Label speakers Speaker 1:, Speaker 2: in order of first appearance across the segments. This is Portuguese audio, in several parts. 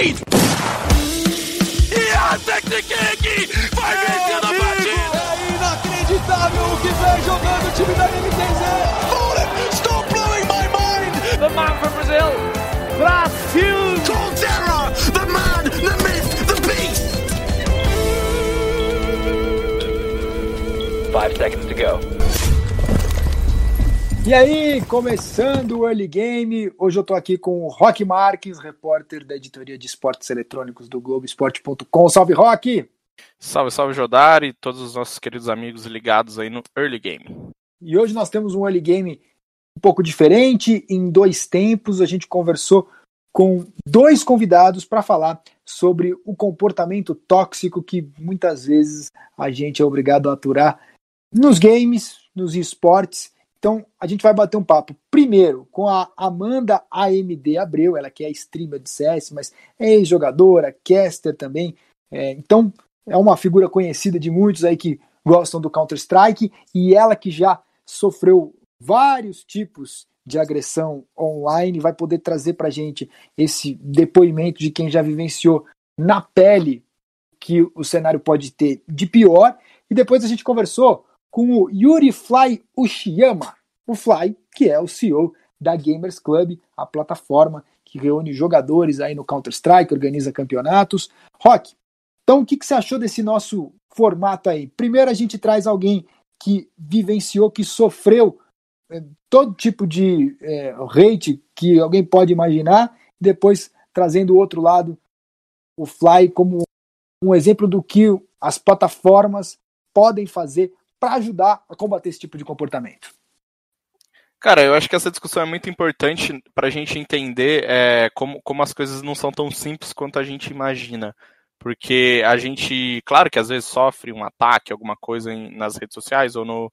Speaker 1: lead! Yantek King vai vencendo a partida!
Speaker 2: É inacreditável o que vem jogando o time da MTZ!
Speaker 1: Fallen, stop blowing my mind!
Speaker 3: The man from Brazil, Brasil!
Speaker 1: Colterra, the man, the myth, the beast!
Speaker 3: Five seconds to go.
Speaker 2: E aí, começando o Early Game, hoje eu tô aqui com o Rock Marques, repórter da editoria de esportes eletrônicos do Globoesporte.com. Salve, Rock!
Speaker 4: Salve, salve, Jodar e todos os nossos queridos amigos ligados aí no Early Game.
Speaker 2: E hoje nós temos um Early Game um pouco diferente, em dois tempos. A gente conversou com dois convidados para falar sobre o comportamento tóxico que muitas vezes a gente é obrigado a aturar nos games, nos esportes então, a gente vai bater um papo primeiro com a Amanda AMD Abreu, ela que é streamer de CS, mas é ex-jogadora, caster também. É, então, é uma figura conhecida de muitos aí que gostam do Counter-Strike e ela que já sofreu vários tipos de agressão online, vai poder trazer para gente esse depoimento de quem já vivenciou na pele que o cenário pode ter de pior. E depois a gente conversou com o Yuri Fly Ushiyama, o Fly, que é o CEO da Gamers Club, a plataforma que reúne jogadores aí no Counter-Strike, organiza campeonatos. Rock, então o que, que você achou desse nosso formato aí? Primeiro a gente traz alguém que vivenciou, que sofreu é, todo tipo de é, hate que alguém pode imaginar, depois trazendo o outro lado, o Fly como um exemplo do que as plataformas podem fazer para ajudar a combater esse tipo de comportamento?
Speaker 4: Cara, eu acho que essa discussão é muito importante para a gente entender é, como, como as coisas não são tão simples quanto a gente imagina. Porque a gente, claro que às vezes sofre um ataque, alguma coisa em, nas redes sociais ou, no,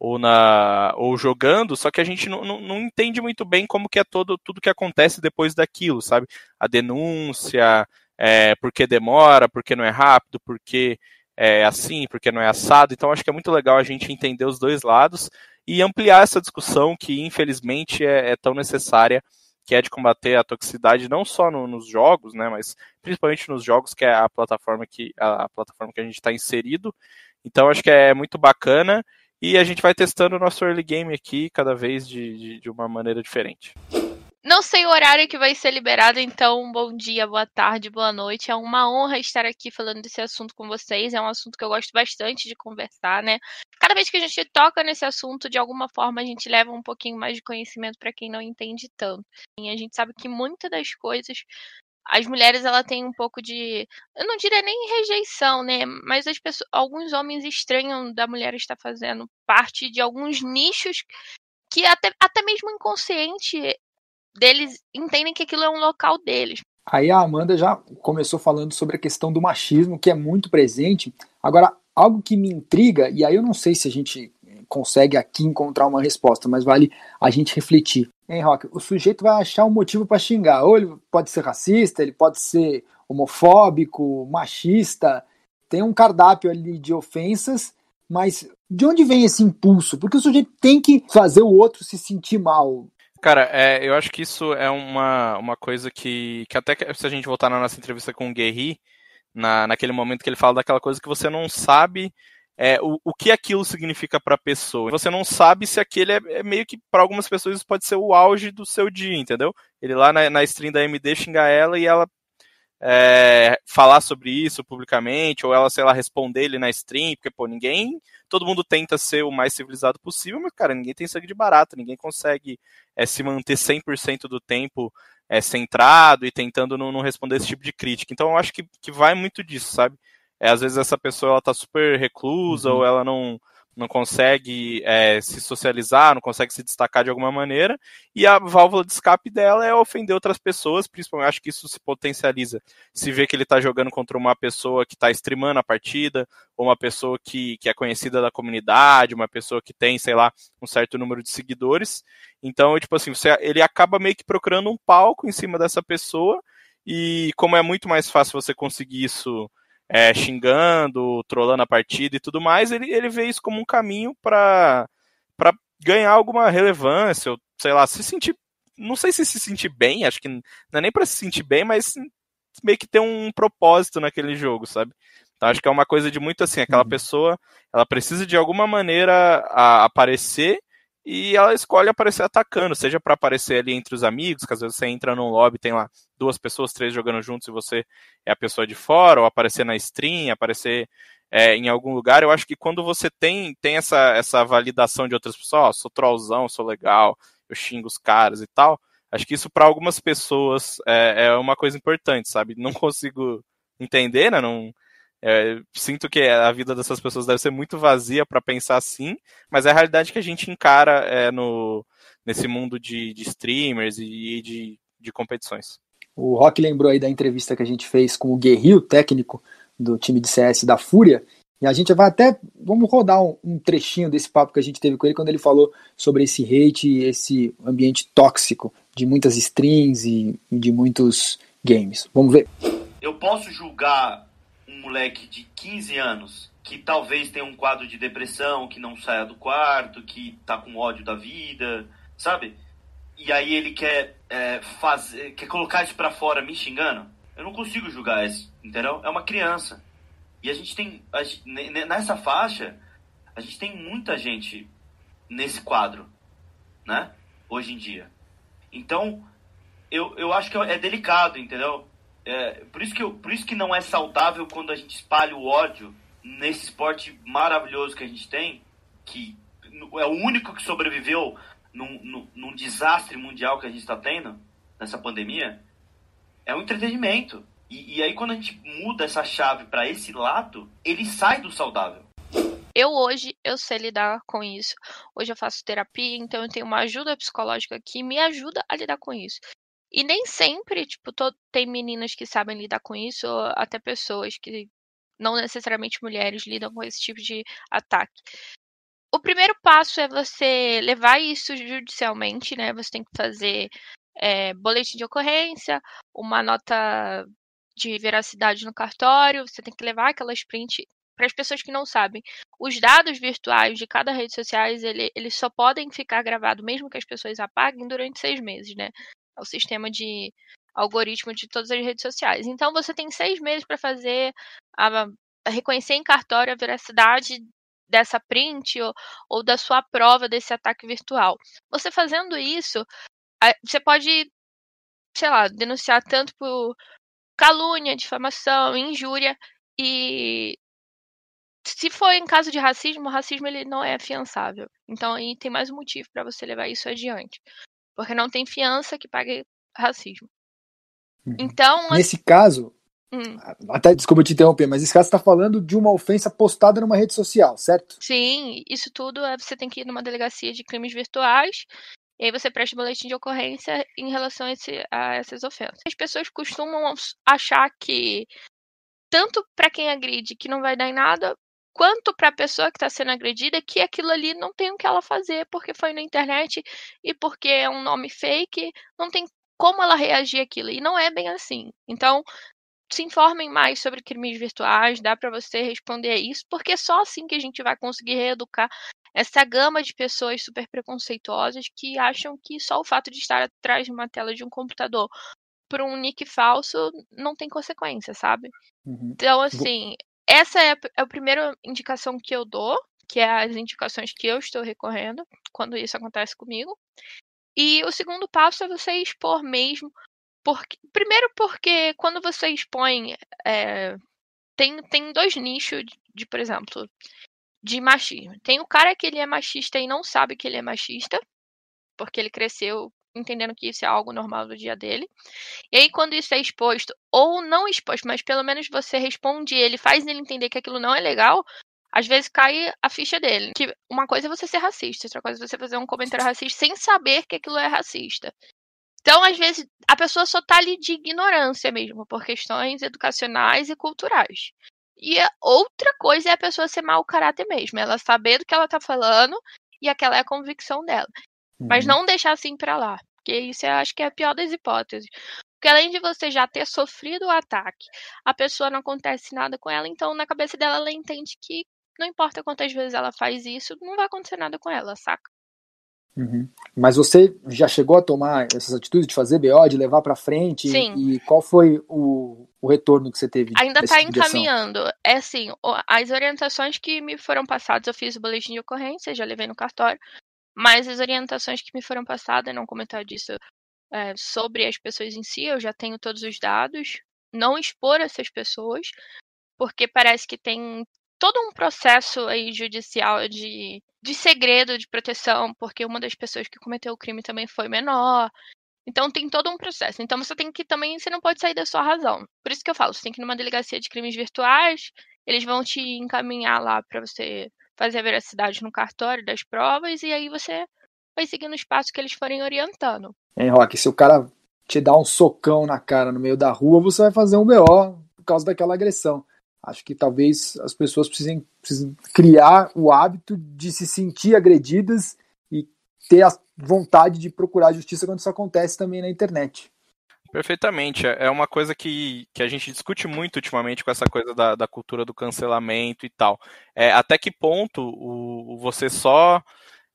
Speaker 4: ou, na, ou jogando, só que a gente não, não, não, entende muito bem como que é todo, tudo que acontece depois daquilo, sabe? A denúncia, é, por que demora, por que não é rápido, por que é assim, porque não é assado. Então acho que é muito legal a gente entender os dois lados e ampliar essa discussão que infelizmente é, é tão necessária, que é de combater a toxicidade não só no, nos jogos, né, mas principalmente nos jogos que é a plataforma que a, a plataforma que a gente está inserido. Então acho que é muito bacana e a gente vai testando o nosso early game aqui cada vez de, de, de uma maneira diferente.
Speaker 5: Não sei o horário que vai ser liberado, então bom dia, boa tarde, boa noite. É uma honra estar aqui falando desse assunto com vocês. É um assunto que eu gosto bastante de conversar, né? Cada vez que a gente toca nesse assunto, de alguma forma a gente leva um pouquinho mais de conhecimento para quem não entende tanto. E a gente sabe que muitas das coisas as mulheres ela têm um pouco de, eu não diria nem rejeição, né? Mas as pessoas, alguns homens estranham da mulher estar fazendo parte de alguns nichos que até, até mesmo inconsciente deles entendem que aquilo é um local deles.
Speaker 2: Aí a Amanda já começou falando sobre a questão do machismo, que é muito presente. Agora, algo que me intriga, e aí eu não sei se a gente consegue aqui encontrar uma resposta, mas vale a gente refletir. Hein, Rock? O sujeito vai achar um motivo para xingar. Ou ele pode ser racista, ele pode ser homofóbico, machista. Tem um cardápio ali de ofensas, mas de onde vem esse impulso? Porque o sujeito tem que fazer o outro se sentir mal.
Speaker 4: Cara, é, eu acho que isso é uma, uma coisa que, que até que, se a gente voltar na nossa entrevista com o Guerri, na, naquele momento que ele fala daquela coisa que você não sabe é, o, o que aquilo significa para a pessoa. Você não sabe se aquele é, é meio que, para algumas pessoas, isso pode ser o auge do seu dia, entendeu? Ele lá na, na stream da MD xingar ela e ela é, falar sobre isso publicamente, ou ela, sei lá, responder ele na stream, porque, pô, ninguém. Todo mundo tenta ser o mais civilizado possível, mas, cara, ninguém tem sangue de barata, ninguém consegue é, se manter 100% do tempo é, centrado e tentando não, não, responder esse tipo de crítica. Então, eu acho que, que vai muito disso, sabe? É, às vezes essa pessoa ela tá super reclusa uhum. ou ela não não consegue é, se socializar, não consegue se destacar de alguma maneira, e a válvula de escape dela é ofender outras pessoas, principalmente acho que isso se potencializa. Se vê que ele está jogando contra uma pessoa que está streamando a partida, ou uma pessoa que, que é conhecida da comunidade, uma pessoa que tem, sei lá, um certo número de seguidores. Então, tipo assim, você, ele acaba meio que procurando um palco em cima dessa pessoa, e como é muito mais fácil você conseguir isso é, xingando, trolando a partida e tudo mais, ele, ele vê isso como um caminho para ganhar alguma relevância, ou sei lá, se sentir. Não sei se se sentir bem, acho que não é nem para se sentir bem, mas meio que ter um propósito naquele jogo, sabe? Então acho que é uma coisa de muito assim, aquela uhum. pessoa, ela precisa de alguma maneira aparecer e ela escolhe aparecer atacando, seja para aparecer ali entre os amigos, que às vezes você entra num lobby, tem lá duas pessoas, três jogando juntos e você é a pessoa de fora, ou aparecer na stream, aparecer é, em algum lugar. Eu acho que quando você tem, tem essa, essa validação de outras pessoas, ó, sou trollzão, sou legal, eu xingo os caras e tal, acho que isso para algumas pessoas é, é uma coisa importante, sabe? Não consigo entender, né? Não, é, sinto que a vida dessas pessoas deve ser muito vazia para pensar assim, mas é a realidade que a gente encara é, no, nesse mundo de, de streamers e, de, de competições.
Speaker 2: O Rock lembrou aí da entrevista que a gente fez com o Guerril, técnico do time de CS da Fúria, e a gente vai até, vamos rodar um, um, trechinho desse papo que a gente teve com ele quando ele falou sobre esse hate e esse ambiente tóxico de muitas streams e, e de muitos games. Vamos ver.
Speaker 6: Eu posso julgar moleque de 15 anos que talvez tenha um quadro de depressão, que não saia do quarto, que tá com ódio da vida, sabe? E aí ele quer é, fazer, quer colocar isso para fora me xingando. Eu não consigo julgar isso, entendeu? É uma criança. E a gente tem a gente, nessa faixa, a gente tem muita gente nesse quadro, né? Hoje em dia. Então, eu, eu acho que é delicado, entendeu? É, por, isso que eu, por isso que não é saudável quando a gente espalha o ódio nesse esporte maravilhoso que a gente tem, que é o único que sobreviveu num, num, num desastre mundial que a gente está tendo, nessa pandemia, é o entretenimento. E, e aí quando a gente muda essa chave para esse lado, ele sai do saudável.
Speaker 5: Eu hoje eu sei lidar com isso. Hoje eu faço terapia, então eu tenho uma ajuda psicológica que me ajuda a lidar com isso. E nem sempre, tipo, tem meninas que sabem lidar com isso, ou até pessoas que não necessariamente mulheres lidam com esse tipo de ataque. O primeiro passo é você levar isso judicialmente, né? Você tem que fazer é, boletim de ocorrência, uma nota de veracidade no cartório, você tem que levar aquela sprint para as pessoas que não sabem. Os dados virtuais de cada rede social, ele, eles só podem ficar gravados, mesmo que as pessoas apaguem, durante seis meses, né? O sistema de algoritmo de todas as redes sociais. Então você tem seis meses para fazer a, a, reconhecer em cartório a veracidade dessa print ou, ou da sua prova desse ataque virtual. Você fazendo isso, você pode, sei lá, denunciar tanto por calúnia, difamação, injúria e se for em caso de racismo, o racismo ele não é afiançável. Então aí tem mais um motivo para você levar isso adiante. Porque não tem fiança que pague racismo.
Speaker 2: Uhum. Então. Nesse caso. Hum. Até desculpa te interromper, mas esse caso está falando de uma ofensa postada numa rede social, certo?
Speaker 5: Sim, isso tudo é, você tem que ir numa delegacia de crimes virtuais e aí você presta boletim de ocorrência em relação a, esse, a essas ofensas. As pessoas costumam achar que tanto para quem agride que não vai dar em nada, quanto para a pessoa que está sendo agredida que aquilo ali não tem o que ela fazer porque foi na internet e porque é um nome fake, não tem como ela reagir àquilo. E não é bem assim. Então, se informem mais sobre crimes virtuais, dá para você responder a isso, porque é só assim que a gente vai conseguir reeducar essa gama de pessoas super preconceituosas que acham que só o fato de estar atrás de uma tela de um computador por um nick falso não tem consequência, sabe? Uhum. Então, assim, essa é a, é a primeira indicação que eu dou, que é as indicações que eu estou recorrendo quando isso acontece comigo. E o segundo passo é você expor mesmo. Porque, primeiro porque quando você expõe. É, tem, tem dois nichos de, de, por exemplo, de machismo. Tem o cara que ele é machista e não sabe que ele é machista, porque ele cresceu entendendo que isso é algo normal do dia dele. E aí, quando isso é exposto, ou não exposto, mas pelo menos você responde ele, faz ele entender que aquilo não é legal, às vezes cai a ficha dele. Que uma coisa é você ser racista, outra coisa é você fazer um comentário racista sem saber que aquilo é racista. Então, às vezes, a pessoa só tá ali de ignorância mesmo, por questões educacionais e culturais. E outra coisa é a pessoa ser mau caráter mesmo, ela saber do que ela tá falando e aquela é a convicção dela. Mas uhum. não deixar assim para lá. Porque isso eu acho que é a pior das hipóteses. Porque além de você já ter sofrido o ataque, a pessoa não acontece nada com ela, então na cabeça dela ela entende que não importa quantas vezes ela faz isso, não vai acontecer nada com ela, saca?
Speaker 2: Uhum. Mas você já chegou a tomar essas atitudes de fazer BO, de levar para frente?
Speaker 5: Sim.
Speaker 2: E qual foi o, o retorno que você teve?
Speaker 5: Ainda está encaminhando. É assim, as orientações que me foram passadas, eu fiz o boletim de ocorrência, já levei no cartório, mas as orientações que me foram passadas, não comentar disso é, sobre as pessoas em si, eu já tenho todos os dados, não expor essas pessoas, porque parece que tem todo um processo aí judicial de, de segredo de proteção, porque uma das pessoas que cometeu o crime também foi menor. Então tem todo um processo. Então você tem que também, você não pode sair da sua razão. Por isso que eu falo, você tem que ir numa delegacia de crimes virtuais, eles vão te encaminhar lá para você fazer a veracidade no cartório das provas e aí você vai seguindo os passos que eles forem orientando.
Speaker 2: Hein, Rock, se o cara te dá um socão na cara no meio da rua, você vai fazer um BO por causa daquela agressão. Acho que talvez as pessoas precisem, precisem criar o hábito de se sentir agredidas e ter a vontade de procurar justiça quando isso acontece também na internet.
Speaker 4: Perfeitamente. É é uma coisa que, que a gente discute muito ultimamente com essa coisa da, da cultura do cancelamento e tal. É, até que ponto o, o você só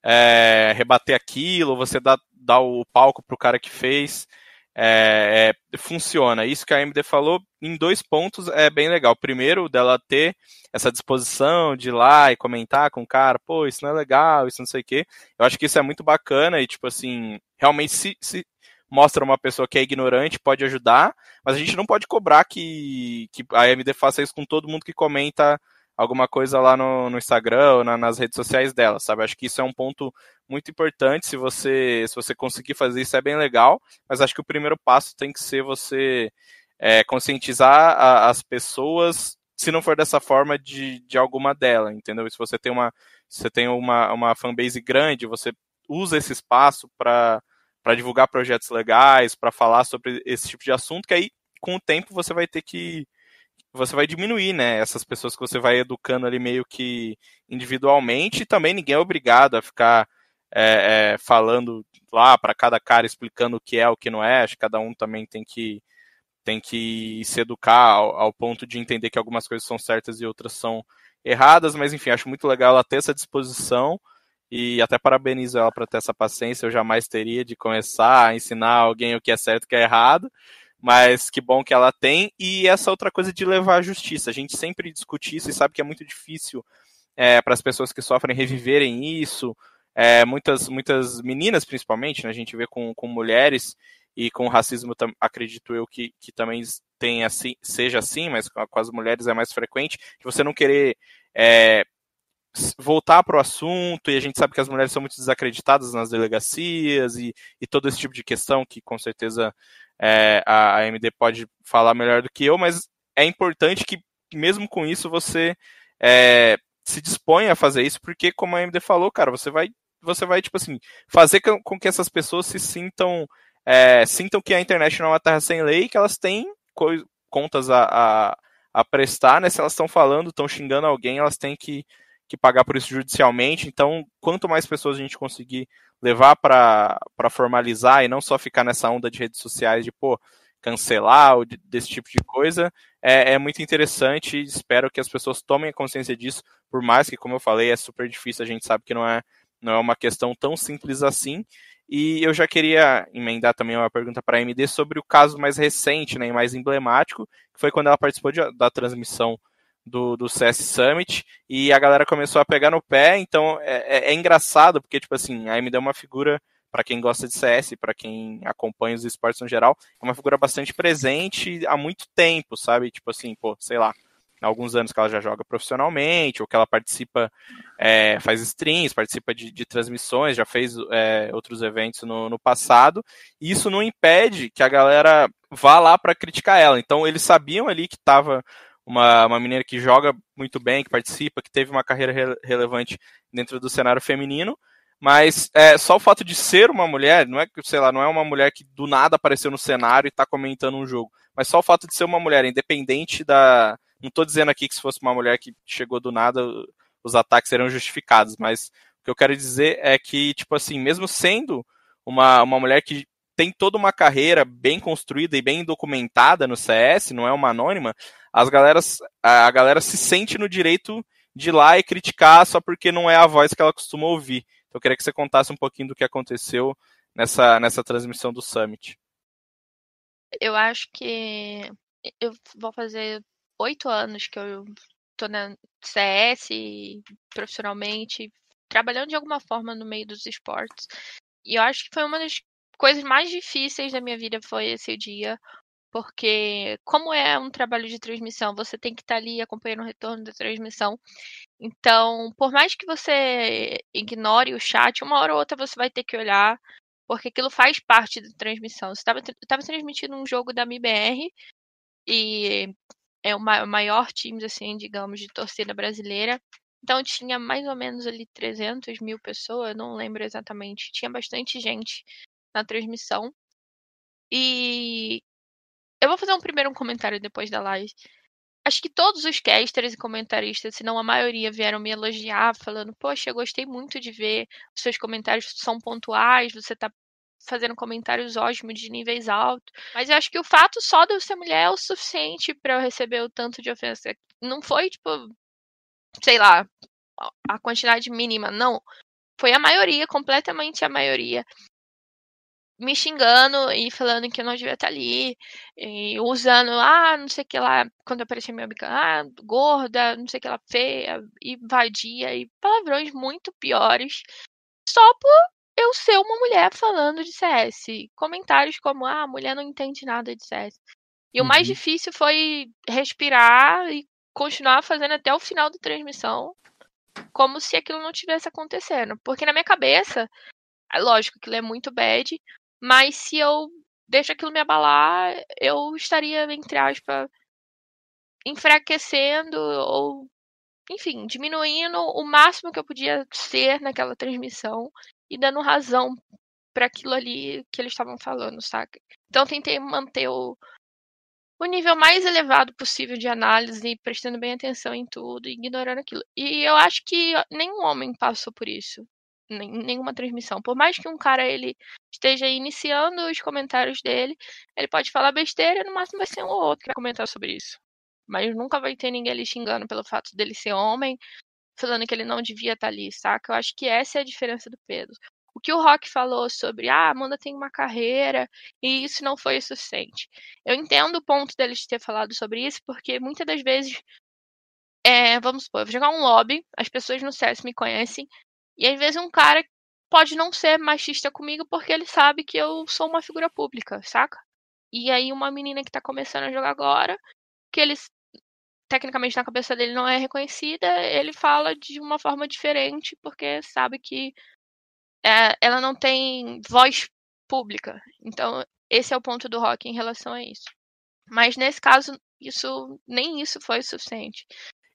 Speaker 4: é, rebater aquilo, você dá, dá o palco pro cara que fez, é, é, funciona. Isso que a AMD falou em dois pontos é bem legal. Primeiro, dela ter essa disposição de ir lá e comentar com o cara, pô, isso não é legal, isso não sei o quê. Eu acho que isso é muito bacana e, tipo assim, realmente se, se mostra uma pessoa que é ignorante, pode ajudar, mas a gente não pode cobrar que, que a AMD faça isso com todo mundo que comenta alguma coisa lá no, no Instagram ou na, nas redes sociais dela, sabe? Acho que isso é um ponto muito importante. Se você, se você conseguir fazer isso, é bem legal, mas acho que o primeiro passo tem que ser você é, conscientizar a, as pessoas, se não for dessa forma, de, de alguma dela, entendeu? Se você tem uma, se você tem uma, uma fanbase grande, você usa esse espaço para para divulgar projetos legais, para falar sobre esse tipo de assunto, que aí com o tempo você vai ter que você vai diminuir, né, essas pessoas que você vai educando ali meio que individualmente, e também ninguém é obrigado a ficar é, é, falando lá para cada cara explicando o que é, o que não é, acho que cada um também tem que tem que se educar ao, ao ponto de entender que algumas coisas são certas e outras são erradas, mas enfim, acho muito legal ela ter essa disposição, e até parabenizo ela para ter essa paciência. Eu jamais teria de começar a ensinar alguém o que é certo e o que é errado, mas que bom que ela tem. E essa outra coisa de levar à justiça. A gente sempre discute isso e sabe que é muito difícil é, para as pessoas que sofrem reviverem isso. É, muitas, muitas meninas, principalmente, né, a gente vê com, com mulheres e com racismo, acredito eu que, que também tem assim, seja assim, mas com, as mulheres é mais frequente, você não querer é, voltar para o assunto, e a gente sabe que as mulheres são muito desacreditadas nas delegacias e, e todo esse tipo de questão que com certeza é, a AMD pode falar melhor do que eu, mas é importante que mesmo com isso você é, se disponha a fazer isso, porque como a AMD falou, cara, você vai, você vai tipo assim, fazer com que essas pessoas se sintam, é, sintam que a internet não é uma terra sem lei, que elas têm contas a, a, a prestar, né? Se elas estão falando, estão xingando alguém, elas têm que que pagar por isso judicialmente. Então, quanto mais pessoas a gente conseguir levar para formalizar e não só ficar nessa onda de redes sociais de, pô, cancelar ou de, desse tipo de coisa, é, é muito interessante espero que as pessoas tomem consciência disso, por mais que, como eu falei, é super difícil, a gente sabe que não é, não é uma questão tão simples assim. E eu já queria emendar também uma pergunta para a AMD sobre o caso mais recente né, e mais emblemático, que foi quando ela participou de, da transmissão do, do CS Summit e a galera começou a pegar no pé, então é, é, é engraçado, porque, tipo assim, a AMD é uma figura, para quem gosta de CS, para quem acompanha os esportes no geral, é uma figura bastante presente há muito tempo, sabe? Tipo assim, pô, sei lá, há alguns anos que ela já joga profissionalmente, ou que ela participa, é, faz streams, participa de, de transmissões, já fez é, outros eventos no, no, passado, e isso não impede que a galera vá lá para criticar ela. Então, eles sabiam ali que estava uma, uma menina que joga muito bem, que participa, que teve uma carreira re relevante dentro do cenário feminino, mas é, só o fato de ser uma mulher, não é que, sei lá, não é uma mulher que do nada apareceu no cenário e está comentando um jogo, mas só o fato de ser uma mulher, independente da. Não estou dizendo aqui que se fosse uma mulher que chegou do nada, os ataques seriam justificados, mas o que eu quero dizer é que, tipo assim, mesmo sendo uma, uma mulher que tem toda uma carreira bem construída e bem documentada no CS, não é uma anônima, as galeras, a galera se sente no direito de ir lá e criticar só porque não é a voz que ela costuma ouvir. Então eu queria que você contasse um pouquinho do que aconteceu nessa, nessa transmissão do Summit.
Speaker 5: Eu acho que eu vou fazer oito anos que eu tô na CS profissionalmente, trabalhando de alguma forma no meio dos esportes. E eu acho que foi uma das coisas mais difíceis da minha vida foi esse dia, porque como é um trabalho de transmissão, você tem que estar ali acompanhando o retorno da transmissão. Então, por mais que você ignore o chat, uma hora ou outra você vai ter que olhar, porque aquilo faz parte da transmissão. Você estava transmitindo um jogo da MIBR e é o maior time, assim, digamos, de torcida brasileira. Então tinha mais ou menos ali 300 mil pessoas, não lembro exatamente. Tinha bastante gente na transmissão. E eu vou fazer um primeiro um comentário depois da live. Acho que todos os casters e comentaristas, se não a maioria, vieram me elogiar, falando: Poxa, eu gostei muito de ver, os seus comentários são pontuais, você tá fazendo comentários ótimos de níveis altos. Mas eu acho que o fato só de eu ser mulher é o suficiente para eu receber o tanto de ofensa. Não foi, tipo, sei lá, a quantidade mínima, não. Foi a maioria, completamente a maioria. Me xingando e falando que eu não devia estar ali, e usando, ah, não sei o que lá, quando aparecia minha amiga, ah, gorda, não sei o que lá, feia, e vadia, e palavrões muito piores, só por eu ser uma mulher falando de CS. Comentários como, ah, a mulher não entende nada de CS. E uhum. o mais uhum. difícil foi respirar e continuar fazendo até o final da transmissão, como se aquilo não tivesse acontecendo. Porque na minha cabeça, é lógico, aquilo é muito bad, mas se eu deixo aquilo me abalar, eu estaria, entre aspas, enfraquecendo ou, enfim, diminuindo o máximo que eu podia ser naquela transmissão e dando razão para aquilo ali que eles estavam falando, saca? Então tentei manter o, o nível mais elevado possível de análise, prestando bem atenção em tudo, ignorando aquilo. E eu acho que nenhum homem passou por isso, nenhuma transmissão. Por mais que um cara ele esteja iniciando os comentários dele, ele pode falar besteira, no máximo vai ser um ou outro que vai comentar sobre isso. Mas nunca vai ter ninguém ali xingando pelo fato dele ser homem, falando que ele não devia estar tá ali, saca? Eu acho que essa é a diferença do Pedro. O que o Rock falou sobre, ah, Amanda tem uma carreira e isso não foi o suficiente. Eu entendo o ponto deles ter falado sobre isso, porque muitas das vezes, é, vamos supor, eu vou jogar um lobby, as pessoas no CS me conhecem, e às vezes um cara pode não ser machista comigo porque ele sabe que eu sou uma figura pública, saca? E aí uma menina que tá começando a jogar agora, que eles tecnicamente na cabeça dele não é reconhecida, ele fala de uma forma diferente porque sabe que é, ela não tem voz pública. Então, esse é o ponto do rock em relação a isso. Mas nesse caso, isso nem isso foi suficiente.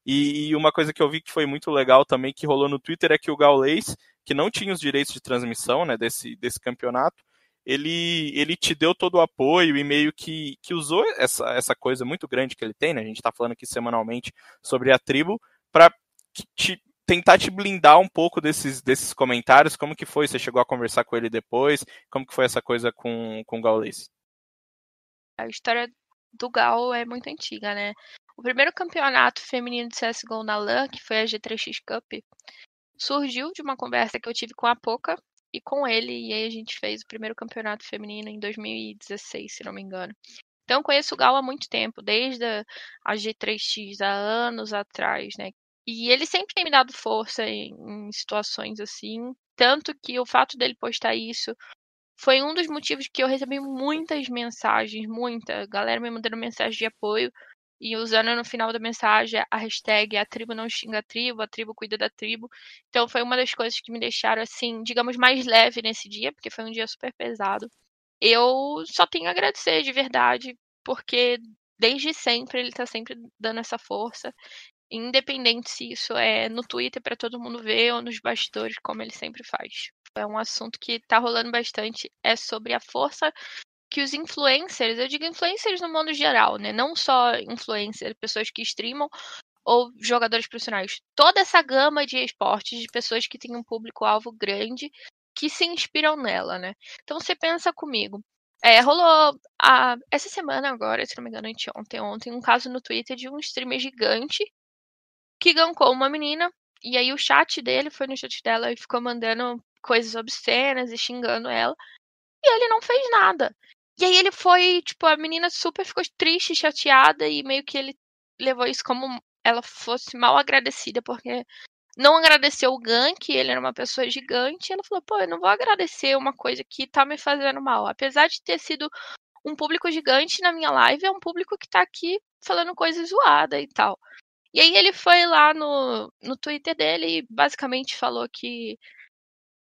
Speaker 4: E, e uma coisa que eu vi que foi muito legal também que rolou no Twitter é que o Gaules, que não tinha os direitos de transmissão né, desse, desse campeonato, ele, ele te deu todo o apoio e meio que, que usou essa, essa coisa muito grande que ele tem, né? A gente está falando aqui semanalmente sobre a tribo, para te, tentar te blindar um pouco desses, desses comentários. Como que foi? Você chegou a conversar com ele depois? Como que foi essa coisa com, com o Gaules?
Speaker 5: A história do Gal é muito antiga, né? O primeiro campeonato feminino de CSGO na LAN, que foi a G3X Cup, surgiu de uma conversa que eu tive com a Poca, e com ele, e aí a gente fez o primeiro campeonato feminino em 2016, se não me engano. Então, conheço o Gal há muito tempo, desde a G3X, há anos atrás, né? E ele sempre tem me dado força em, em situações assim. Tanto que o fato dele postar isso foi um dos motivos que eu recebi muitas mensagens, muita galera me mandando mensagem de apoio e usando no final da mensagem a hashtag a tribo não xinga a tribo, a tribo cuida da tribo. Então foi uma das coisas que me deixaram assim, digamos, mais leve nesse dia, porque foi um dia super pesado. Eu só tenho a agradecer de verdade, porque desde sempre ele tá sempre dando essa força, independente se isso é no Twitter para todo mundo ver ou nos bastidores, como ele sempre faz. É um assunto que tá rolando bastante, é sobre a força que os influencers, eu digo influencers no mundo geral, né? Não só influencers, pessoas que streamam ou jogadores profissionais. Toda essa gama de esportes de pessoas que têm um público-alvo grande que se inspiram nela, né? Então você pensa comigo. É, rolou a, essa semana agora, se não me engano, ontem, ontem, um caso no Twitter de um streamer gigante que gancou uma menina, e aí o chat dele foi no chat dela e ficou mandando coisas obscenas e xingando ela, e ele não fez nada. E aí ele foi, tipo, a menina super ficou triste, chateada, e meio que ele levou isso como ela fosse mal agradecida, porque não agradeceu o gank, ele era uma pessoa gigante, e ela falou, pô, eu não vou agradecer uma coisa que tá me fazendo mal. Apesar de ter sido um público gigante na minha live, é um público que tá aqui falando coisa zoada e tal. E aí ele foi lá no, no Twitter dele e basicamente falou que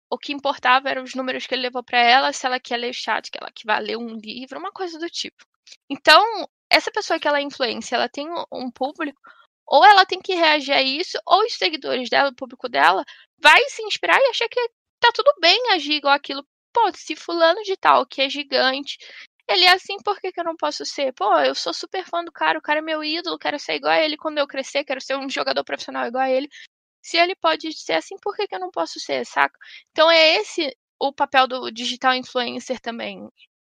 Speaker 5: o que importava eram os números que ele levou para ela, se ela quer ler chat, que ela que vai ler um livro, uma coisa do tipo. Então, essa pessoa que ela é influência, ela tem um público, ou ela tem que reagir a isso, ou os seguidores dela, o público dela, vai se inspirar e achar que tá tudo bem agir igual aquilo. Pô, se fulano de tal, que é gigante, ele é assim, por que, que eu não posso ser? Pô, eu sou super fã do cara, o cara é meu ídolo, quero ser igual a ele quando eu crescer, quero ser um jogador profissional igual a ele. Se ele pode ser assim, por que, que eu não posso ser, saca? Então é esse o papel do digital influencer também.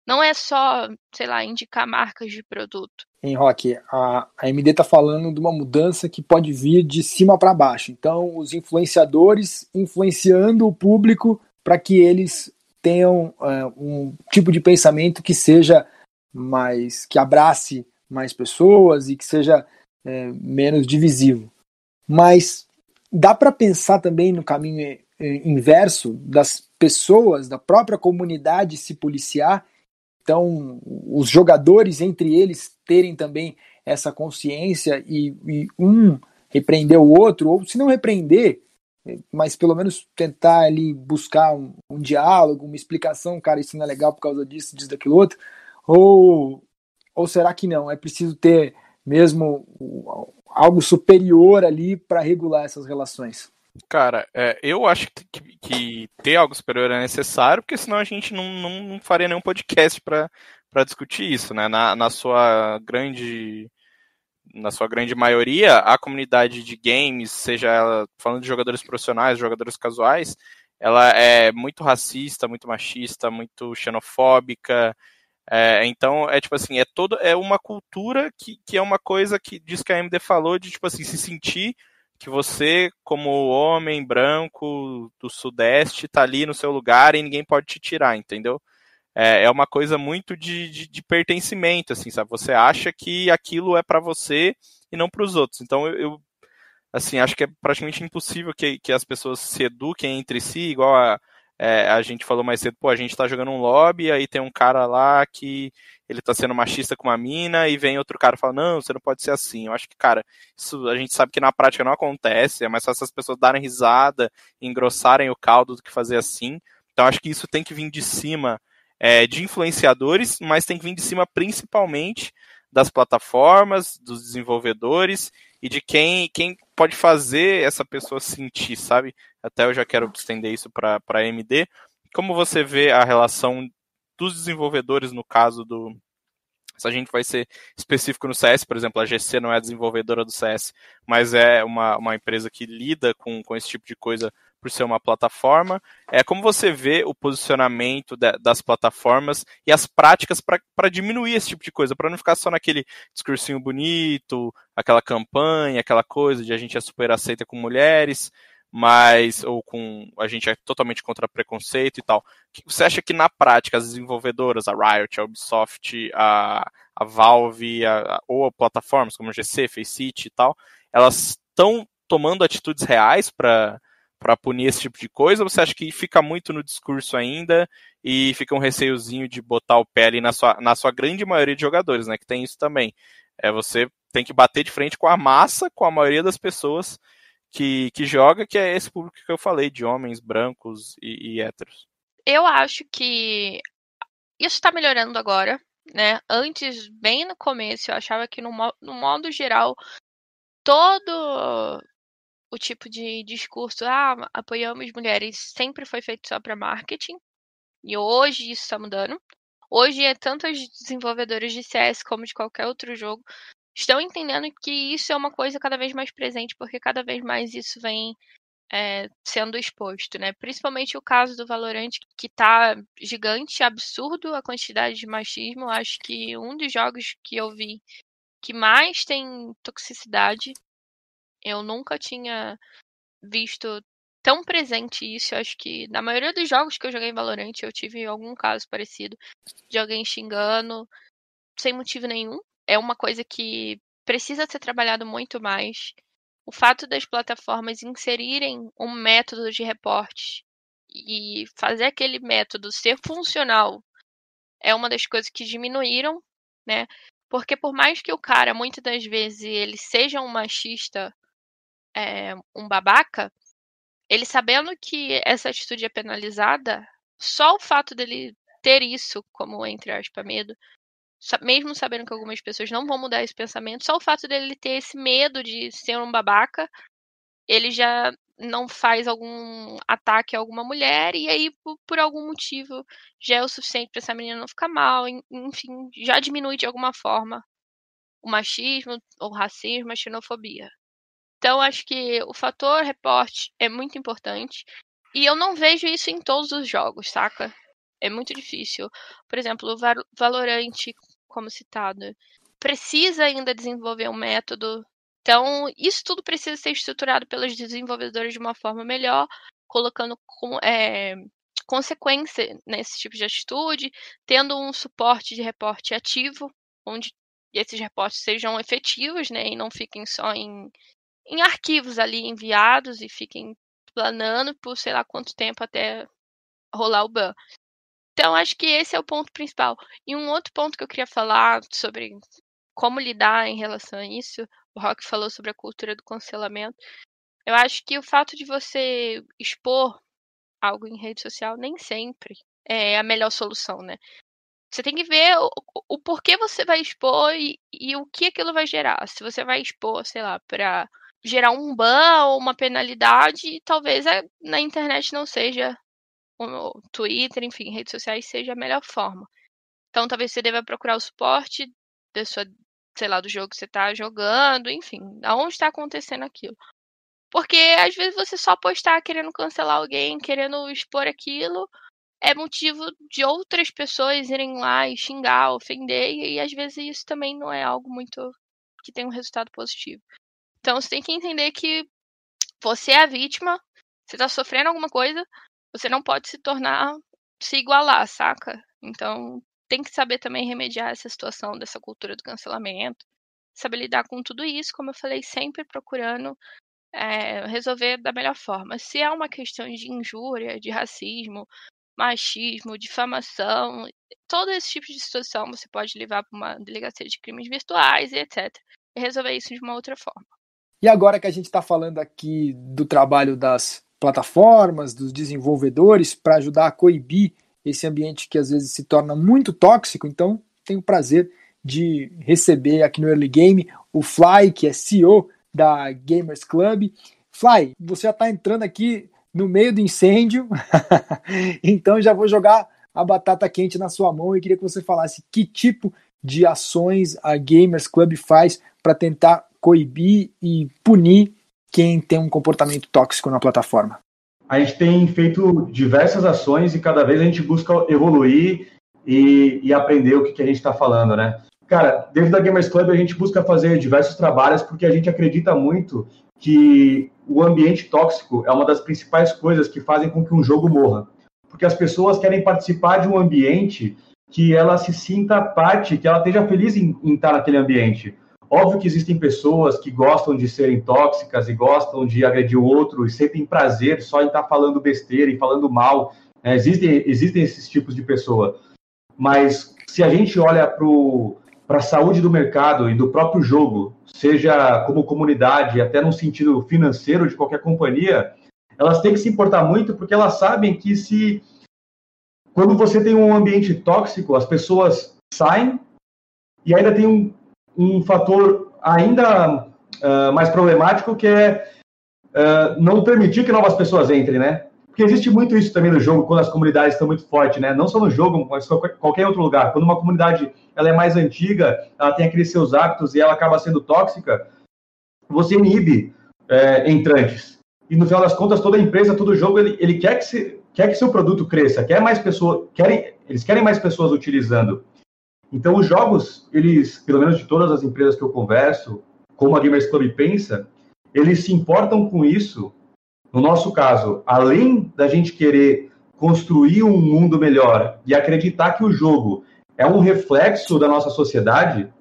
Speaker 5: Não é só, sei lá, indicar marcas de produto.
Speaker 2: Em Rock, a, a MD está falando de uma mudança que pode vir de cima para baixo. Então, os influenciadores influenciando o público para que eles tenham uh, um tipo de pensamento que seja mais que abrace mais pessoas e que seja uh, menos divisivo. Mas dá para pensar também no caminho uh, inverso das pessoas, da própria comunidade se policiar. Então, os jogadores entre eles terem também essa consciência e, e um repreender o outro, ou se não repreender, mas pelo menos tentar ali buscar um, um, diálogo, uma explicação, cara, isso não é legal por causa disso, disso, daquilo outro, ou, ou será que não? É preciso ter mesmo algo superior ali para regular essas relações?
Speaker 4: Cara, é, eu acho que, que, ter algo superior é necessário, porque senão a gente não, não, não faria nenhum podcast para discutir isso, né? Na, na sua grande na sua grande maioria, a comunidade de games, seja ela falando de jogadores profissionais, jogadores casuais, ela é muito racista, muito machista, muito xenofóbica. É, então, é tipo assim, é todo é uma cultura que, que é uma coisa que diz que a AMD falou de tipo assim, se sentir que você, como homem branco do Sudeste, tá ali no seu lugar e ninguém pode te tirar, entendeu? é, é uma coisa muito de, de, de, pertencimento, assim, sabe? Você acha que aquilo é para você e não para os outros. Então, eu, eu, assim, acho que é praticamente impossível que, que as pessoas se eduquem entre si, igual a, é, a gente falou mais cedo, pô, a gente tá jogando um lobby, aí tem um cara lá que ele tá sendo machista com uma mina, e vem outro cara e fala, não, você não pode ser assim. Eu acho que, cara, isso a gente sabe que na prática não acontece, é mais fácil as pessoas darem risada, engrossarem o caldo do que fazer assim. Então acho que isso tem que vir de cima é, de influenciadores, mas tem que vir de cima principalmente das plataformas, dos desenvolvedores e de quem, quem pode fazer essa pessoa sentir, sabe? Até eu já quero estender isso para a AMD. Como você vê a relação dos desenvolvedores no caso do. Se a gente vai ser específico no CS, por exemplo, a GC não é desenvolvedora do CS, mas é uma, uma empresa que lida com, com esse tipo de coisa por ser uma plataforma. É como você vê o posicionamento de, das plataformas e as práticas para diminuir esse tipo de coisa, para não ficar só naquele discursinho bonito, aquela campanha, aquela coisa de a gente é super aceita com mulheres, mas ou com a gente é totalmente contra preconceito e tal. Você acha que na prática as desenvolvedoras, a Riot, a Ubisoft, a, a Valve, a, ou a plataformas como a GC, Faceit e tal, elas estão tomando atitudes reais para para punir esse tipo de coisa? Ou você acha que fica muito no discurso ainda e fica um receiozinho de botar o pé ali na sua, na sua grande maioria de jogadores, né? Que tem isso também. É você tem que bater de frente com a massa, com a maioria das pessoas que, que joga, que é esse público que eu falei, de homens brancos e, e héteros.
Speaker 5: Eu acho que isso está melhorando agora, né? Antes, bem no começo, eu achava que no, no modo geral, todo o tipo de discurso, ah, apoiamos mulheres, sempre foi feito só para marketing. E hoje isso está mudando. Hoje, é tanto os desenvolvedores de CS como de qualquer outro jogo estão entendendo que isso é uma coisa cada vez mais presente, porque cada vez mais isso vem é, sendo exposto, né? Principalmente o caso do Valorant, que tá gigante, absurdo a quantidade de machismo. Acho que um dos jogos que eu vi que mais tem toxicidade eu nunca tinha visto tão presente isso. Acho que na maioria dos jogos que eu joguei em Valorant, eu tive algum caso parecido de alguém xingando sem motivo nenhum. É uma coisa que precisa ser trabalhado muito mais. O fato das plataformas inserirem um método de reporte e fazer aquele método ser funcional é uma das coisas que diminuíram, né? Porque por mais que o cara, muitas das vezes, ele seja um machista, é, um babaca, ele sabendo que essa atitude é penalizada, só o fato dele ter isso como, entre aspas, medo, mesmo sabendo que algumas pessoas não vão mudar esse pensamento, só o fato dele ter esse medo de ser um babaca, ele já não faz algum ataque a alguma mulher e aí por, algum motivo já é o suficiente para essa menina não ficar mal, enfim, já diminui de alguma forma o machismo, o racismo, a xenofobia. Então acho que o fator reporte é muito importante e eu não vejo isso em todos os jogos, saca? É muito difícil. Por exemplo, o Valorant, como citado, precisa ainda desenvolver um método então, isso tudo precisa ser estruturado pelos desenvolvedores de uma forma melhor, colocando é, consequência nesse tipo de atitude, tendo um suporte de reporte ativo, onde esses reportes sejam efetivos, né, e não fiquem só em, em arquivos ali enviados e fiquem planando por sei lá quanto tempo até rolar o ban. Então, acho que esse é o ponto principal. E um outro ponto que eu queria falar sobre como lidar em relação a isso, o Rock falou sobre a cultura do cancelamento. Eu acho que o fato de você expor algo em rede social nem sempre é a melhor solução, né? Você tem que ver o, o porquê você vai expor e, e, o que aquilo vai gerar. Se você vai expor, sei lá, para gerar um ban ou uma penalidade, talvez na internet não seja, Twitter, enfim, redes sociais seja a melhor forma. Então talvez você deva procurar o suporte da sua sei lá, do jogo que você está jogando, enfim, aonde está acontecendo aquilo. Porque às vezes você só postar querendo cancelar alguém, querendo expor aquilo, é motivo de outras pessoas irem lá e xingar, ofender, e às vezes isso também não é algo muito que tem um resultado positivo. Então você tem que entender que você é a vítima, você está sofrendo alguma coisa, você não pode se tornar, se igualar, saca? Então tem que saber também remediar essa situação dessa cultura do cancelamento, saber lidar com tudo isso, como eu falei, sempre procurando é, resolver da melhor forma. Se é uma questão de injúria, de racismo, machismo, difamação, todo esse tipo de situação você pode levar para uma delegacia de crimes virtuais e etc. E resolver isso de uma outra forma.
Speaker 2: E agora que a gente está falando aqui do trabalho das plataformas, dos desenvolvedores, para ajudar a coibir esse ambiente que às vezes se torna muito tóxico. Então, tenho o prazer de receber aqui no Early Game o Fly, que é CEO da Gamers Club. Fly, você já está entrando aqui no meio do incêndio, então já vou jogar a batata quente na sua mão e queria que você falasse que tipo de ações a Gamers Club faz para tentar coibir e punir quem tem um comportamento tóxico na plataforma
Speaker 7: a gente tem feito diversas ações e cada vez a gente busca evoluir e, e aprender o que, que a gente está falando, né? Cara, dentro da Gamers Club a gente busca fazer diversos trabalhos porque a gente acredita muito que o ambiente tóxico é uma das principais coisas que fazem com que um jogo morra. Porque as pessoas querem participar de um ambiente que ela se sinta parte, que ela esteja feliz em, em estar naquele ambiente. Óbvio que existem pessoas que gostam de serem tóxicas e gostam de agredir o outro e sentem prazer só em estar falando besteira e falando mal. É, existem, existem esses tipos de pessoa. Mas se a gente olha para a saúde do mercado e do próprio jogo, seja como comunidade, até no sentido financeiro de qualquer companhia, elas têm que se importar muito porque elas sabem que se quando você tem um ambiente tóxico, as pessoas saem e ainda tem um um fator ainda uh, mais problemático que é uh, não permitir que novas pessoas entrem, né? Porque existe muito isso também no jogo, quando as comunidades estão muito fortes, né? Não só no jogo, mas qualquer, qualquer outro lugar. Quando uma comunidade ela é mais antiga, ela tem aqueles seus hábitos e ela acaba sendo tóxica, você inibe é, entrantes. E no final das contas, toda empresa, todo jogo, ele, ele quer, que se, quer que seu produto cresça, quer mais pessoas, querem, eles querem mais pessoas utilizando. Então, os jogos, eles, pelo menos de todas as empresas que eu converso, como a Gamers Club pensa, eles se importam com isso no nosso caso, além da gente querer construir um mundo melhor e acreditar que o jogo é um reflexo da nossa sociedade,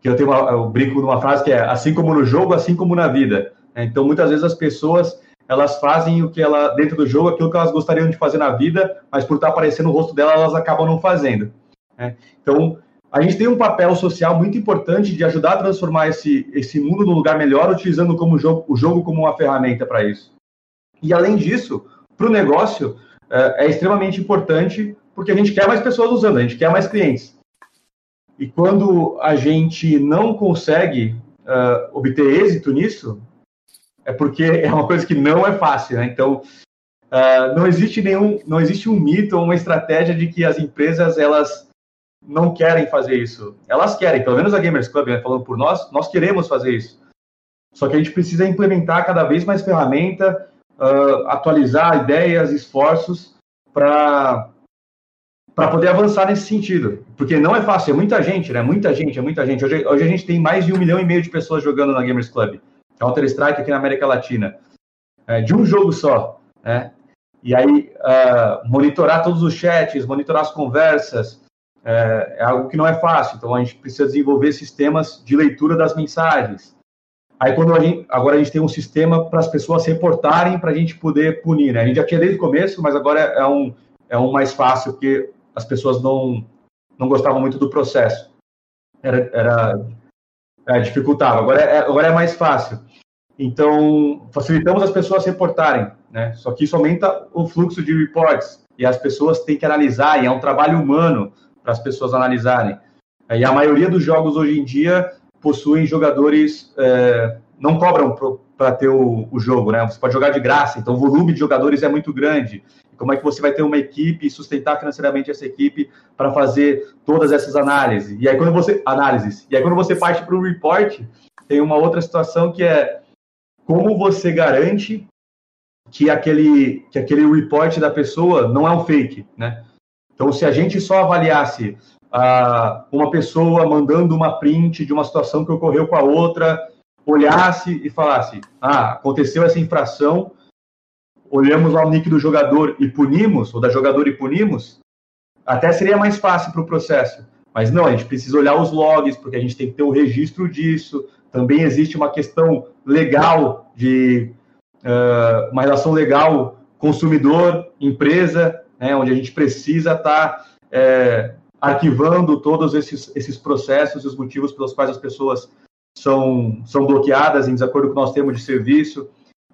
Speaker 7: que eu tenho uma, eu brinco numa frase que é assim como no jogo, assim como na vida. Né? Então, muitas vezes as pessoas elas fazem o que ela dentro do jogo, aquilo que elas gostariam de fazer na vida, mas por estar aparecendo o rosto dela, elas acabam não fazendo. Né? Então, a gente tem um papel social muito importante de ajudar a transformar esse, esse mundo num lugar melhor, utilizando como jogo, o jogo como uma ferramenta para isso. E além disso, para o negócio, é, é extremamente importante porque a gente quer mais pessoas usando, a gente quer mais clientes. E quando a gente não consegue uh, obter êxito nisso, é porque é uma coisa que não é fácil, né? Então, uh, não existe nenhum, não existe um mito ou uma estratégia de que as empresas elas não querem fazer isso. Elas querem, pelo menos a Gamers Club, né, falando por nós, nós queremos fazer isso. Só que a gente precisa implementar cada vez mais ferramenta, uh, atualizar ideias, esforços para para poder avançar nesse sentido. Porque não é fácil, é muita gente, né? Muita gente, é muita gente. Hoje, hoje a gente tem mais de um milhão e meio de pessoas jogando na Gamers Club. Counter-Strike aqui na América Latina. É, de um jogo só, né? E aí, uh, monitorar todos os chats, monitorar as conversas, é, é, algo que não é fácil. Então, a gente precisa desenvolver sistemas de leitura das mensagens. Aí, quando a gente, agora a gente tem um sistema para as pessoas reportarem para a gente poder punir, né? A gente já tinha desde o começo, mas agora é um, é um mais fácil, porque as pessoas não, não gostavam muito do processo. Era, era é, dificultava. Agora é, agora é mais fácil. Então, facilitamos as pessoas reportarem, né? Só que isso aumenta o fluxo de reports e as pessoas têm que analisar, e é um trabalho humano para as pessoas analisarem. E a maioria dos jogos hoje em dia possuem jogadores, é, não cobram para ter o, o, jogo, né? Você pode jogar de graça, então o volume de jogadores é muito grande. Como é que você vai ter uma equipe e sustentar financeiramente essa equipe para fazer todas essas análises? E aí quando você análises, e aí quando você parte para o report, tem uma outra situação que é como você garante que aquele que aquele report da pessoa não é um fake, né? Então, se a gente só avaliasse ah, uma pessoa mandando uma print de uma situação que ocorreu com a outra, olhasse e falasse: ah, aconteceu essa infração, olhamos lá o nick do jogador e punimos, ou da jogadora e punimos, até seria mais fácil para o processo. Mas não, a gente precisa olhar os logs, porque a gente tem que ter o registro disso. Também existe uma questão legal de uh, uma relação legal consumidor, empresa, né, onde a gente precisa estar tá, é, arquivando todos esses, esses processos e os motivos pelos quais as pessoas são, são bloqueadas em desacordo com o nosso termo de serviço.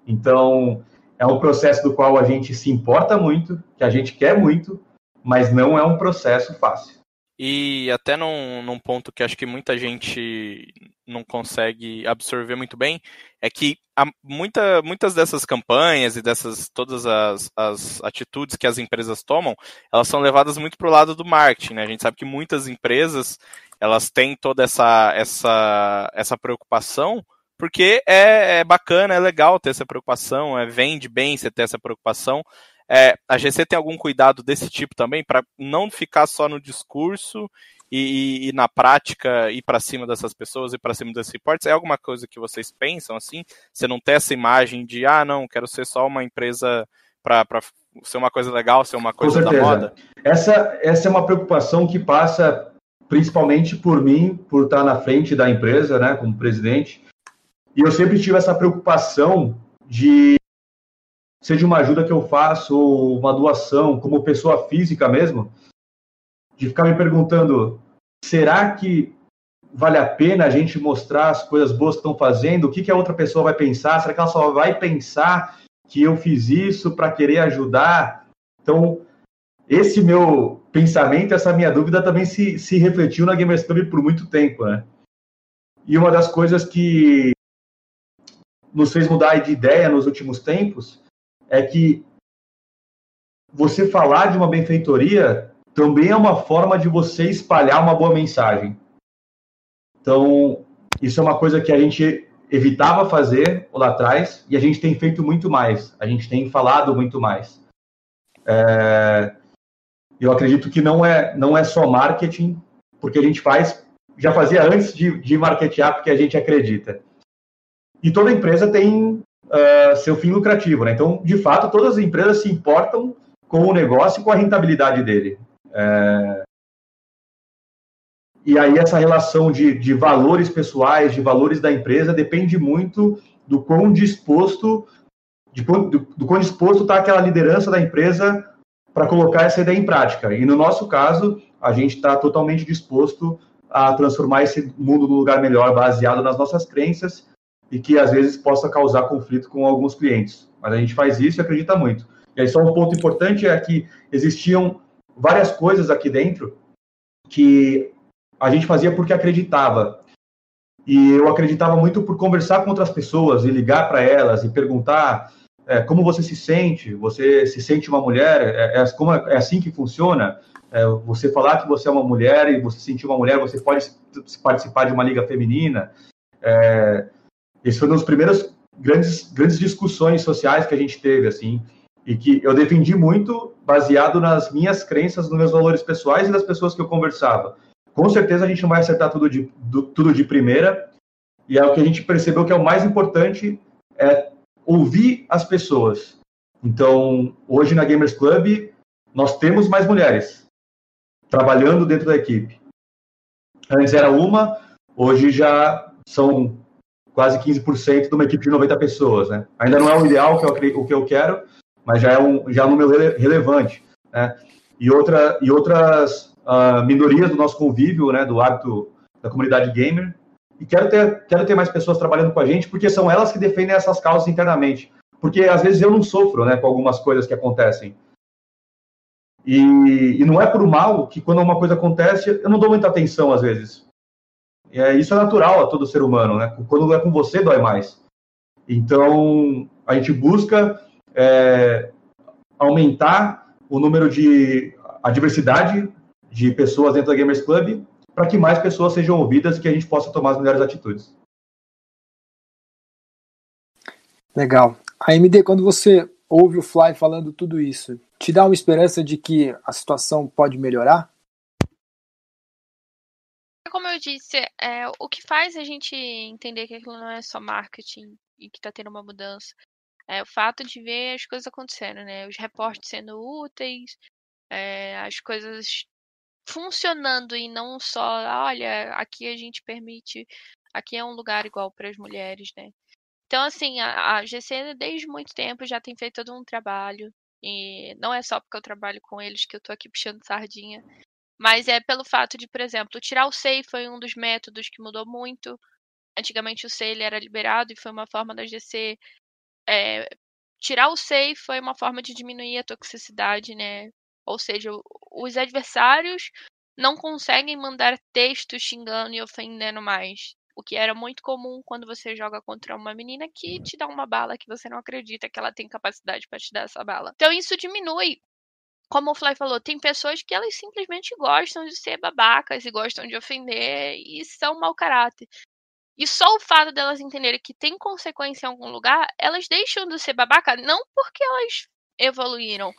Speaker 7: Então, é um processo do qual a gente se importa muito, que a gente quer muito, mas não é um processo fácil.
Speaker 4: E até num, num ponto que acho que muita gente não consegue absorver muito bem, é que muita, muitas dessas campanhas e dessas todas as, as atitudes que as empresas tomam, elas são levadas muito para o lado do marketing. Né? A gente sabe que muitas empresas elas têm toda essa, essa, essa preocupação porque é, é, bacana, é legal ter essa preocupação, é, vende bem você ter essa preocupação. É, a GC tem algum cuidado desse tipo também, para não ficar só no discurso e, e, e na prática ir para cima dessas pessoas e para cima desses reportes? É alguma coisa que vocês pensam assim? Você não tem essa imagem de, ah, não, quero ser só uma empresa para ser uma coisa legal, ser uma coisa da moda?
Speaker 7: Essa, essa é uma preocupação que passa principalmente por mim, por estar na frente da empresa, né, como presidente, e eu sempre tive essa preocupação de seja uma ajuda que eu faço ou uma doação, como pessoa física mesmo, de ficar me perguntando: será que vale a pena a gente mostrar as coisas boas que estão fazendo? O que, que a outra pessoa vai pensar? Será que ela só vai pensar que eu fiz isso para querer ajudar? Então, esse meu pensamento, essa minha dúvida também se, se refletiu na Gamers Club por muito tempo, né? E uma das coisas que nos fez mudar de ideia nos últimos tempos é que você falar de uma benfeitoria também é uma forma de você espalhar uma boa mensagem. Então, isso é uma coisa que a gente evitava fazer lá atrás e a gente tem feito muito mais. A gente tem falado muito mais. É... Eu acredito que não é, não é só marketing, porque a gente faz, já fazia antes de, de marketear, porque a gente acredita. E toda empresa tem uh, seu fim lucrativo. Né? Então, de fato, todas as empresas se importam com o negócio e com a rentabilidade dele. É... E aí essa relação de, de valores pessoais, de valores da empresa, depende muito do quão disposto, de, do, do quão disposto está aquela liderança da empresa para colocar essa ideia em prática. E no nosso caso, a gente está totalmente disposto a transformar esse mundo num lugar melhor, baseado nas nossas crenças e que às vezes possa causar conflito com alguns clientes. Mas a gente faz isso e acredita muito. E aí só um ponto importante é que existiam várias coisas aqui dentro que a gente fazia porque acreditava. E eu acreditava muito por conversar com outras pessoas e ligar para elas e perguntar é, como você se sente, você se sente uma mulher, é, é, como é, é assim que funciona? É, você falar que você é uma mulher e você se sentir uma mulher, você pode participar de uma liga feminina. É, esse foi uma primeiras grandes, grandes discussões sociais que a gente teve, assim, e que eu defendi muito baseado nas minhas crenças, nos meus valores pessoais e das pessoas que eu conversava. Com certeza a gente não vai acertar tudo de, do, tudo de primeira, e é o que a gente percebeu que é o mais importante, é ouvir as pessoas. Então, hoje na Gamers Club, nós temos mais mulheres trabalhando dentro da equipe. Antes era uma, hoje já são quase 15% de uma equipe de 90 pessoas. Né? Ainda não é o ideal, que eu, o que eu quero, mas já é um, já é um número rele, relevante. Né? E, outra, e outras uh, minorias do nosso convívio, né, do hábito da comunidade gamer, e quero ter, quero ter mais pessoas trabalhando com a gente, porque são elas que defendem essas causas internamente. Porque às vezes eu não sofro né, com algumas coisas que acontecem. E, e não é por mal que quando uma coisa acontece, eu não dou muita atenção às vezes. É, isso é natural a todo ser humano, né? Quando é com você, dói mais. Então, a gente busca é, aumentar o número de. a diversidade de pessoas dentro da Gamers Club para que mais pessoas sejam ouvidas e que a gente possa tomar as melhores atitudes.
Speaker 2: Legal. A MD, quando você ouve o Fly falando tudo isso, te dá uma esperança de que a situação pode melhorar?
Speaker 5: Como eu disse, é, o que faz a gente entender que aquilo não é só marketing e que está tendo uma mudança é o fato de ver as coisas acontecendo, né? Os reportes sendo úteis, é, as coisas funcionando e não só, olha, aqui a gente permite, aqui é um lugar igual para as mulheres, né? Então, assim, a, a GC desde muito tempo já tem feito todo um trabalho. E não é só porque eu trabalho com eles que eu tô aqui puxando sardinha. Mas é pelo fato de, por exemplo, tirar o SEI foi um dos métodos que mudou muito. Antigamente o SEI era liberado e foi uma forma da GC. É, tirar o SEI foi uma forma de diminuir a toxicidade, né? Ou seja, os adversários não conseguem mandar texto xingando e ofendendo mais. O que era muito comum quando você joga contra uma menina que te dá uma bala que você não acredita que ela tem capacidade para te dar essa bala. Então isso diminui. Como o Fly falou, tem pessoas que elas simplesmente gostam de ser babacas e gostam de ofender e são mau caráter. E só o fato delas entenderem que tem consequência em algum lugar, elas deixam de ser babaca não porque elas evoluíram,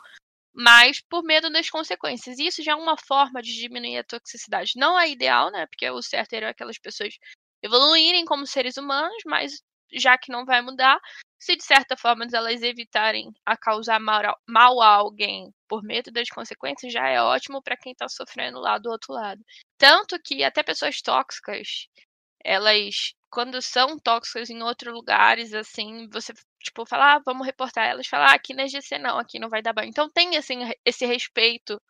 Speaker 5: mas por medo das consequências. Isso já é uma forma de diminuir a toxicidade. Não é ideal, né? Porque o certo era aquelas pessoas evoluírem como seres humanos, mas já que não vai mudar, se de certa forma elas evitarem a causar mal a alguém por medo das consequências, já é ótimo para quem está sofrendo lá do outro lado. Tanto que até pessoas tóxicas, elas quando são tóxicas em outros lugares, assim, você, tipo, fala, ah, vamos reportar. Elas falam, ah, aqui na GC não, aqui não vai dar banho. Então tem, assim, esse respeito.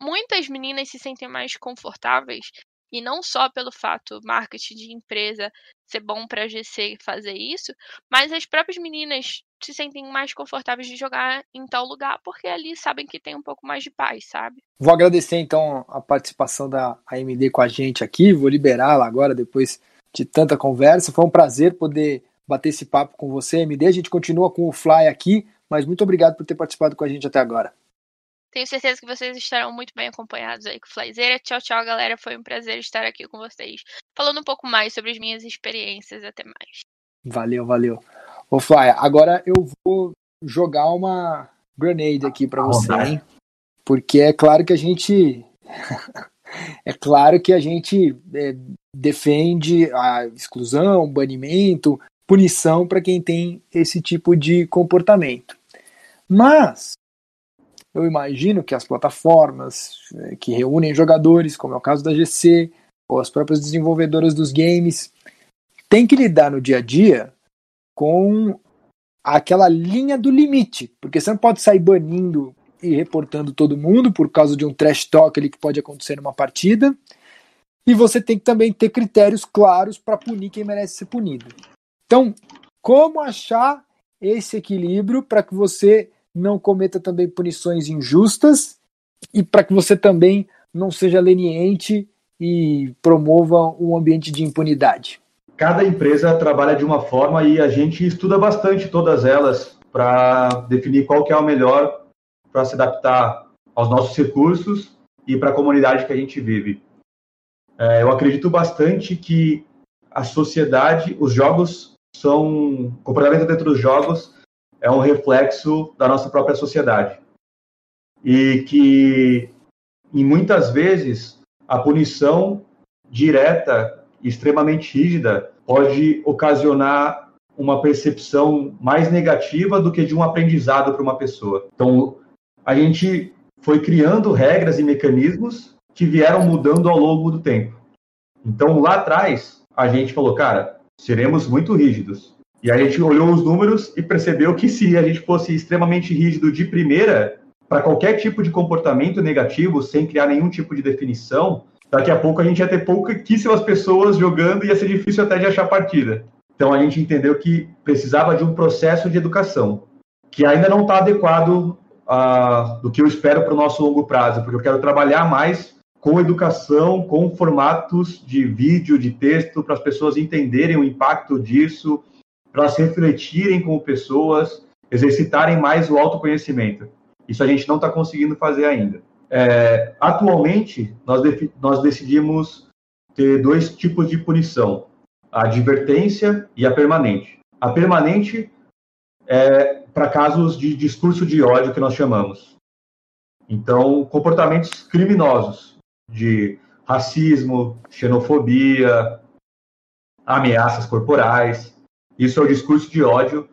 Speaker 5: Muitas meninas se sentem mais confortáveis, e não só pelo fato marketing de empresa ser bom para GC fazer isso, mas as próprias meninas se sentem mais confortáveis de jogar em tal lugar, porque ali sabem que tem um pouco mais de paz, sabe?
Speaker 2: Vou agradecer então a participação da AMD com a gente aqui, vou liberá-la agora depois de tanta conversa. Foi um prazer poder bater esse papo com você, MD. A gente continua com o Fly aqui, mas muito obrigado por ter participado com a gente até agora.
Speaker 5: Tenho certeza que vocês estarão muito bem acompanhados aí com o Flyzeira. Tchau, tchau, galera. Foi um prazer estar aqui com vocês, falando um pouco mais sobre as minhas experiências. Até mais.
Speaker 2: Valeu, valeu. Ô, Fly, agora eu vou jogar uma grenade aqui para você, hein? Porque é claro que a gente. é claro que a gente é, defende a exclusão, banimento, punição para quem tem esse tipo de comportamento. Mas eu imagino que as plataformas eh, que reúnem jogadores, como é o caso da GC, ou as próprias desenvolvedoras dos games, têm que lidar no dia a dia com aquela linha do limite, porque você não pode sair banindo e reportando todo mundo por causa de um trash talk ali que pode acontecer numa partida, e você tem que também ter critérios claros para punir quem merece ser punido. Então, como achar esse equilíbrio para que você não cometa também punições injustas e para que você também não seja leniente e promova um ambiente de impunidade?
Speaker 7: Cada empresa trabalha de uma forma e a gente estuda bastante todas elas para definir qual que é o melhor para se adaptar aos nossos recursos e para a comunidade que a gente vive. É, eu acredito bastante que a sociedade, os jogos são, o comportamento dentro dos jogos é um reflexo da nossa própria sociedade e que, em muitas vezes, a punição direta, extremamente rígida, pode ocasionar uma percepção mais negativa do que de um aprendizado para uma pessoa. Então, a gente foi criando regras e mecanismos que vieram mudando ao longo do tempo. Então, lá atrás, a gente falou, cara, seremos muito rígidos. E a gente olhou os números e percebeu que se a gente fosse extremamente rígido de primeira, para qualquer tipo de comportamento negativo, sem criar nenhum tipo de definição, daqui a pouco a gente ia ter pouquíssimas pessoas jogando e ia ser difícil até de achar partida. Então a gente entendeu que precisava de um processo de educação, que ainda não está adequado uh, do que eu espero para o nosso longo prazo, porque eu quero trabalhar mais com educação, com formatos de vídeo, de texto, para as pessoas entenderem o impacto disso, para elas refletirem como pessoas, exercitarem mais o autoconhecimento. Isso a gente não está conseguindo fazer ainda. É, atualmente, nós, nós decidimos ter dois tipos de punição: a advertência e a permanente. A permanente é para casos de discurso de ódio que nós chamamos. Então, comportamentos criminosos de racismo, xenofobia, ameaças corporais. Isso é o discurso de ódio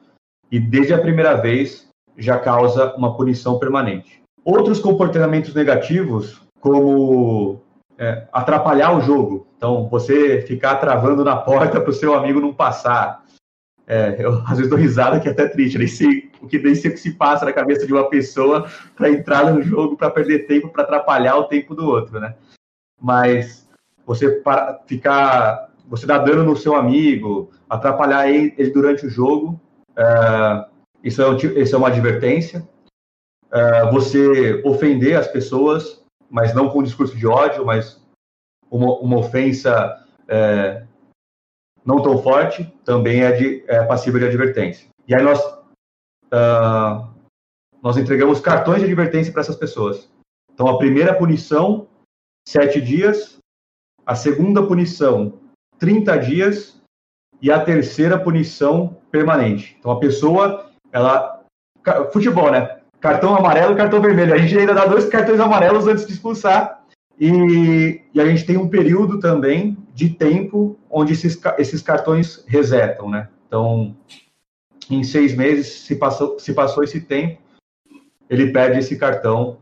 Speaker 7: e desde a primeira vez já causa uma punição permanente. Outros comportamentos negativos, como é, atrapalhar o jogo. Então, você ficar travando na porta para o seu amigo não passar. É, eu às vezes dou risada que é até triste, nem sei o que nem que se passa na cabeça de uma pessoa para entrar no jogo, para perder tempo, para atrapalhar o tempo do outro, né? Mas você para, ficar, você dar dano no seu amigo, atrapalhar ele, durante o jogo, é, isso, é um, isso é uma advertência. É, você ofender as pessoas, mas não com discurso de ódio, mas uma, uma ofensa é, não tão forte, também é, de, é passível de advertência. E aí nós uh, nós entregamos cartões de advertência para essas pessoas. Então, a primeira punição, sete dias. A segunda punição, 30 dias. E a terceira punição, permanente. Então, a pessoa, ela... Futebol, né? Cartão amarelo cartão vermelho. A gente ainda dá dois cartões amarelos antes de expulsar. E, e a gente tem um período também de tempo onde esses, esses cartões resetam, né? Então, em seis meses, se passou, se passou esse tempo, ele perde esse cartão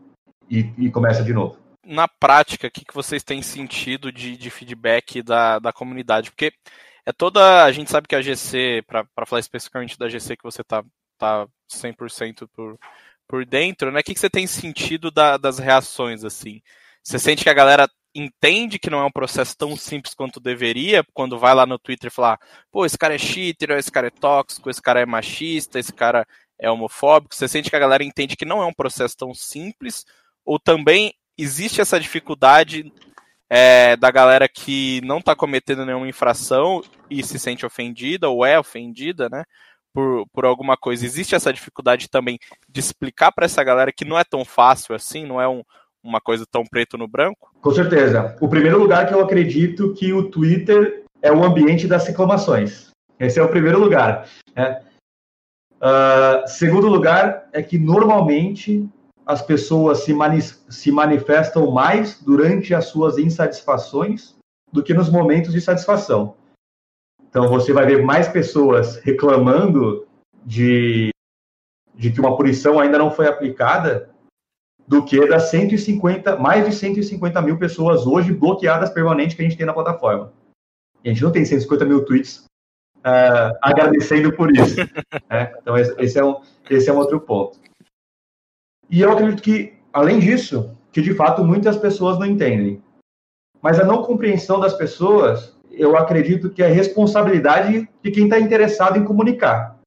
Speaker 7: e, e começa de novo.
Speaker 4: Na prática, o que, que vocês têm sentido de, de feedback da, da comunidade? Porque é toda. A gente sabe que a GC, para falar especificamente da GC que você tá, tá 100% por, por dentro, né? O que, que você tem sentido da, das reações, assim? Você sente que a galera entende que não é um processo tão simples quanto deveria, quando vai lá no Twitter e falar, pô, esse cara é cheater, esse cara é tóxico, esse cara é machista, esse cara é homofóbico, você sente que a galera entende que não é um processo tão simples, ou também existe essa dificuldade é, da galera que não está cometendo nenhuma infração e se sente ofendida, ou é ofendida, né? Por, por alguma coisa. Existe essa dificuldade também de explicar para essa galera que não é tão fácil assim, não é um, uma coisa tão preto no branco?
Speaker 7: Com certeza. O primeiro lugar que eu acredito que o Twitter é o ambiente das reclamações. Esse é o primeiro lugar. Né? Uh, segundo lugar é que normalmente as pessoas se, mani se manifestam mais durante as suas insatisfações do que nos momentos de satisfação. Então você vai ver mais pessoas reclamando de, de que uma punição ainda não foi aplicada do que das 150, mais de 150 mil pessoas hoje bloqueadas permanente que a gente tem na plataforma. E a gente não tem 150 mil tweets uh, agradecendo por isso. né? Então esse é, um, esse é um outro ponto. E eu acredito que, além disso, que de fato muitas pessoas não entendem. Mas a não compreensão das pessoas, eu acredito que é responsabilidade de quem está interessado em comunicar.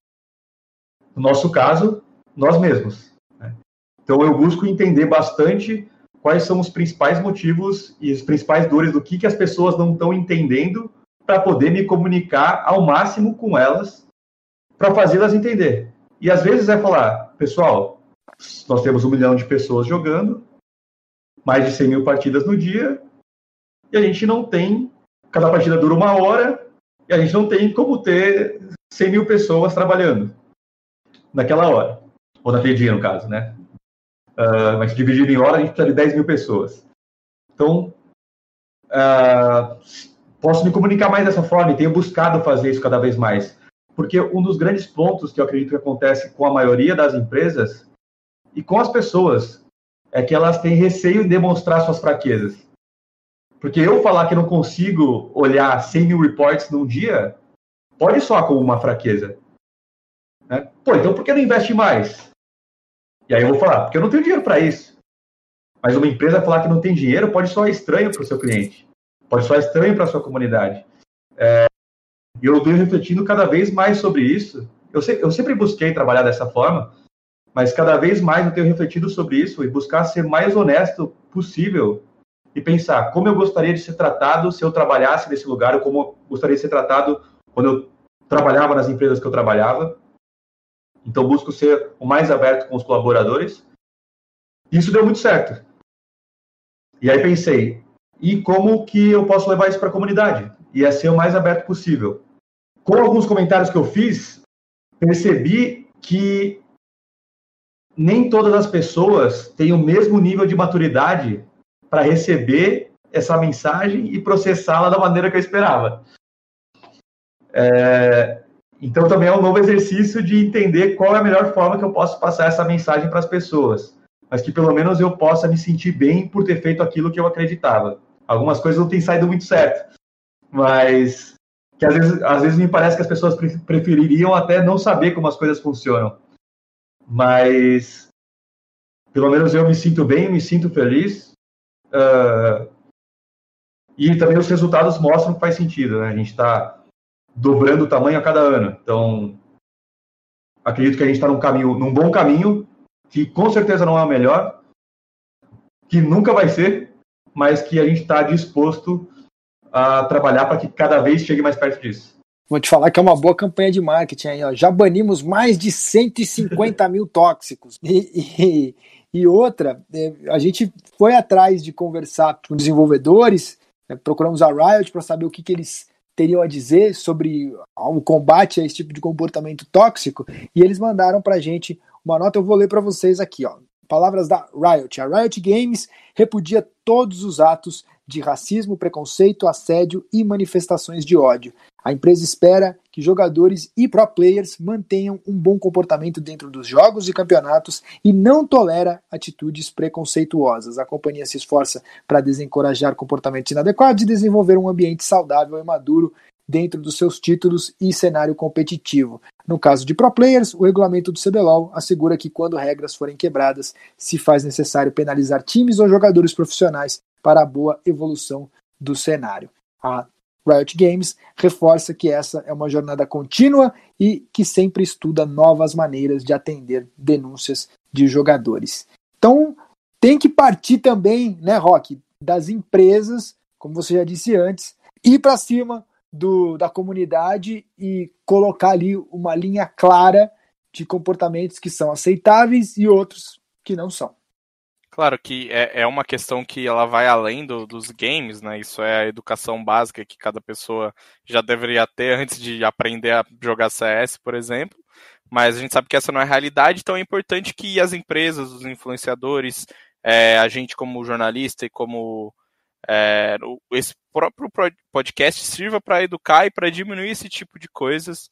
Speaker 7: No nosso caso, nós mesmos. Então eu busco entender bastante quais são os principais motivos e as principais dores do que, que as pessoas não estão entendendo para poder me comunicar ao máximo com elas para fazê-las entender. E às vezes é falar, pessoal, nós temos um milhão de pessoas jogando, mais de 100 mil partidas no dia, e a gente não tem, cada partida dura uma hora, e a gente não tem como ter 100 mil pessoas trabalhando naquela hora, ou naquele dia, no caso, né? Uh, mas dividido em hora, a gente precisa de 10 mil pessoas. Então, uh, posso me comunicar mais dessa forma e tenho buscado fazer isso cada vez mais. Porque um dos grandes pontos que eu acredito que acontece com a maioria das empresas e com as pessoas é que elas têm receio de demonstrar suas fraquezas. Porque eu falar que não consigo olhar 100 mil reports num dia pode soar como uma fraqueza. Né? Pô, então por que não investe mais? E aí eu vou falar, porque eu não tenho dinheiro para isso. Mas uma empresa falar que não tem dinheiro pode soar estranho para o seu cliente, pode soar estranho para a sua comunidade. É, eu venho refletindo cada vez mais sobre isso. Eu, se, eu sempre busquei trabalhar dessa forma, mas cada vez mais eu tenho refletido sobre isso e buscar ser mais honesto possível e pensar como eu gostaria de ser tratado se eu trabalhasse nesse lugar, ou como eu gostaria de ser tratado quando eu trabalhava nas empresas que eu trabalhava. Então, busco ser o mais aberto com os colaboradores. Isso deu muito certo. E aí pensei, e como que eu posso levar isso para a comunidade? E é ser o mais aberto possível. Com alguns comentários que eu fiz, percebi que nem todas as pessoas têm o mesmo nível de maturidade para receber essa mensagem e processá-la da maneira que eu esperava. É, então, também é um novo exercício de entender qual é a melhor forma que eu posso passar essa mensagem para as pessoas, mas que pelo menos eu possa me sentir bem por ter feito aquilo que eu acreditava. Algumas coisas não têm saído muito certo, mas que às vezes, às vezes me parece que as pessoas prefeririam até não saber como as coisas funcionam mas pelo menos eu me sinto bem, me sinto feliz. Uh, e também os resultados mostram que faz sentido, né? A gente está dobrando o tamanho a cada ano. Então, acredito que a gente está num caminho, num bom caminho, que com certeza não é o melhor, que nunca vai ser, mas que a gente está disposto a trabalhar para que cada vez chegue mais perto disso.
Speaker 2: Vou te falar que é uma boa campanha de marketing aí, ó. Já banimos mais de 150 mil tóxicos. E, e, e, outra, é, a gente foi atrás de conversar com desenvolvedores, né, procuramos a Riot para saber o que, que eles teriam a dizer sobre o combate a esse tipo de comportamento tóxico, e eles mandaram para a gente uma nota, eu vou ler para vocês aqui, ó. Palavras da Riot. A Riot Games repudia todos os atos de racismo, preconceito, assédio e manifestações de ódio. A empresa espera que jogadores e pro players mantenham um bom comportamento dentro dos jogos e campeonatos e não tolera atitudes preconceituosas. A companhia se esforça para desencorajar comportamentos inadequados e desenvolver um ambiente saudável e maduro dentro dos seus títulos e cenário competitivo. No caso de pro players, o regulamento do CBLOL assegura que quando regras forem quebradas, se faz necessário penalizar times ou jogadores profissionais para a boa evolução do cenário. A Riot Games reforça que essa é uma jornada contínua e que sempre estuda novas maneiras de atender denúncias de jogadores. Então, tem que partir também, né, Rock, das empresas, como você já disse antes, ir para cima do, da comunidade e colocar ali uma linha clara de comportamentos que são aceitáveis e outros que não são.
Speaker 4: Claro que é, é uma questão que ela vai além do, dos games, né? Isso é a educação básica que cada pessoa já deveria ter antes de aprender a jogar CS, por exemplo. Mas a gente sabe que essa não é a realidade, então é importante que as empresas, os influenciadores, é, a gente como jornalista e como é, esse próprio podcast sirva para educar e para diminuir esse tipo de coisas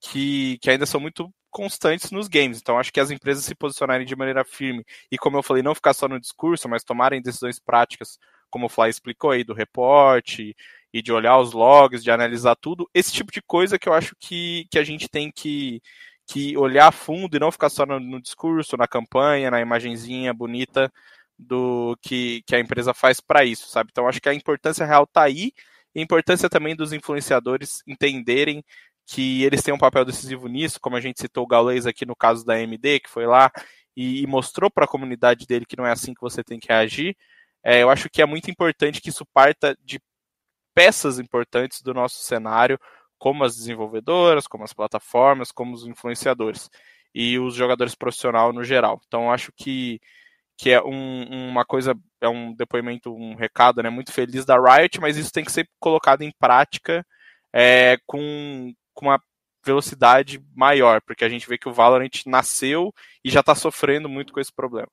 Speaker 4: que, que ainda são muito constantes nos games. Então, acho que as empresas se posicionarem de maneira firme e, como eu falei, não ficar só no discurso, mas tomarem decisões práticas, como o Fly explicou aí, do reporte e de olhar os logs, de analisar tudo, esse tipo de coisa que eu acho que, que a gente tem que, que olhar a fundo e não ficar só no, no discurso, na campanha, na imagenzinha bonita do que, que a empresa faz para isso, sabe? Então, acho que a importância real está aí e a importância também dos influenciadores entenderem que eles têm um papel decisivo nisso, como a gente citou o Gaules aqui no caso da AMD, que foi lá e, e mostrou para a comunidade dele que não é assim que você tem que reagir. É, eu acho que é muito importante que isso parta de peças importantes do nosso cenário, como as desenvolvedoras, como as plataformas, como os influenciadores e os jogadores profissionais no geral. Então, acho que, que é um, uma coisa, é um depoimento, um recado né, muito feliz da Riot, mas isso tem que ser colocado em prática é, com, com uma velocidade maior, porque a gente vê que o Valorant nasceu e já está sofrendo muito com esse problema.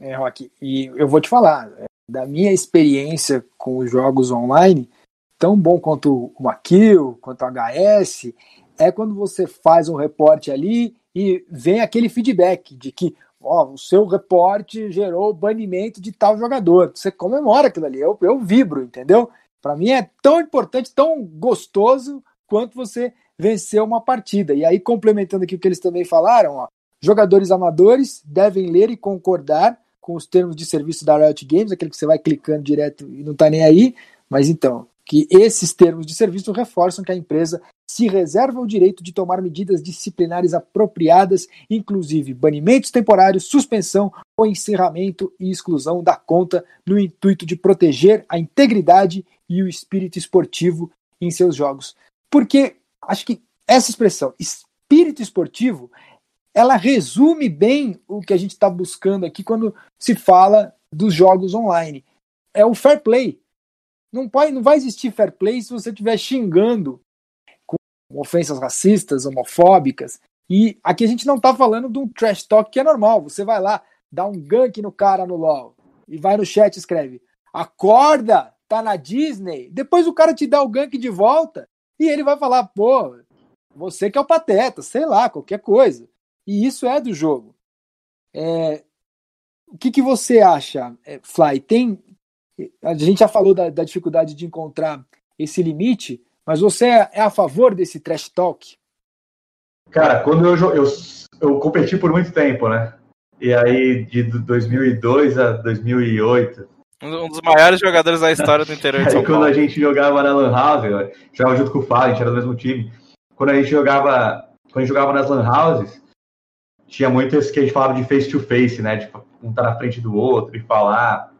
Speaker 2: É, Rock, e eu vou te falar, é, da minha experiência com os jogos online, tão bom quanto o Makill, quanto o HS, é quando você faz um reporte ali e vem aquele feedback de que ó, o seu reporte gerou banimento de tal jogador. Você comemora aquilo ali, eu, eu vibro, entendeu? Para mim é tão importante, tão gostoso quanto você vencer uma partida. E aí, complementando aqui o que eles também falaram, ó, jogadores amadores devem ler e concordar com os termos de serviço da Riot Games, aquele que você vai clicando direto e não está nem aí. Mas então, que esses termos de serviço reforçam que a empresa se reserva o direito de tomar medidas disciplinares apropriadas, inclusive banimentos temporários, suspensão ou encerramento e exclusão da conta, no intuito de proteger a integridade e o espírito esportivo em seus jogos. Porque acho que essa expressão, espírito esportivo, ela resume bem o que a gente está buscando aqui quando se fala dos jogos online. É o fair play. Não, pode, não vai existir fair play se você estiver xingando com ofensas racistas, homofóbicas. E aqui a gente não está falando de um trash talk que é normal. Você vai lá, dá um gank no cara no LoL e vai no chat e escreve: Acorda, tá na Disney. Depois o cara te dá o gank de volta e ele vai falar, pô, você que é o pateta, sei lá, qualquer coisa. E isso é do jogo. É, o que, que você acha, é, Fly? Tem, a gente já falou da, da dificuldade de encontrar esse limite, mas você é, é a favor desse trash talk?
Speaker 7: Cara, quando eu, eu, eu competi por muito tempo, né? E aí, de 2002 a 2008,
Speaker 4: um dos maiores jogadores da história do interior de São
Speaker 7: Paulo. quando a gente jogava na Lan House, jogava junto com o Fábio, a gente era do mesmo time. Quando a gente jogava, quando a gente jogava nas Lan Houses, tinha muito esse que a gente falava de face to face, né? De um estar tá na frente do outro e falar.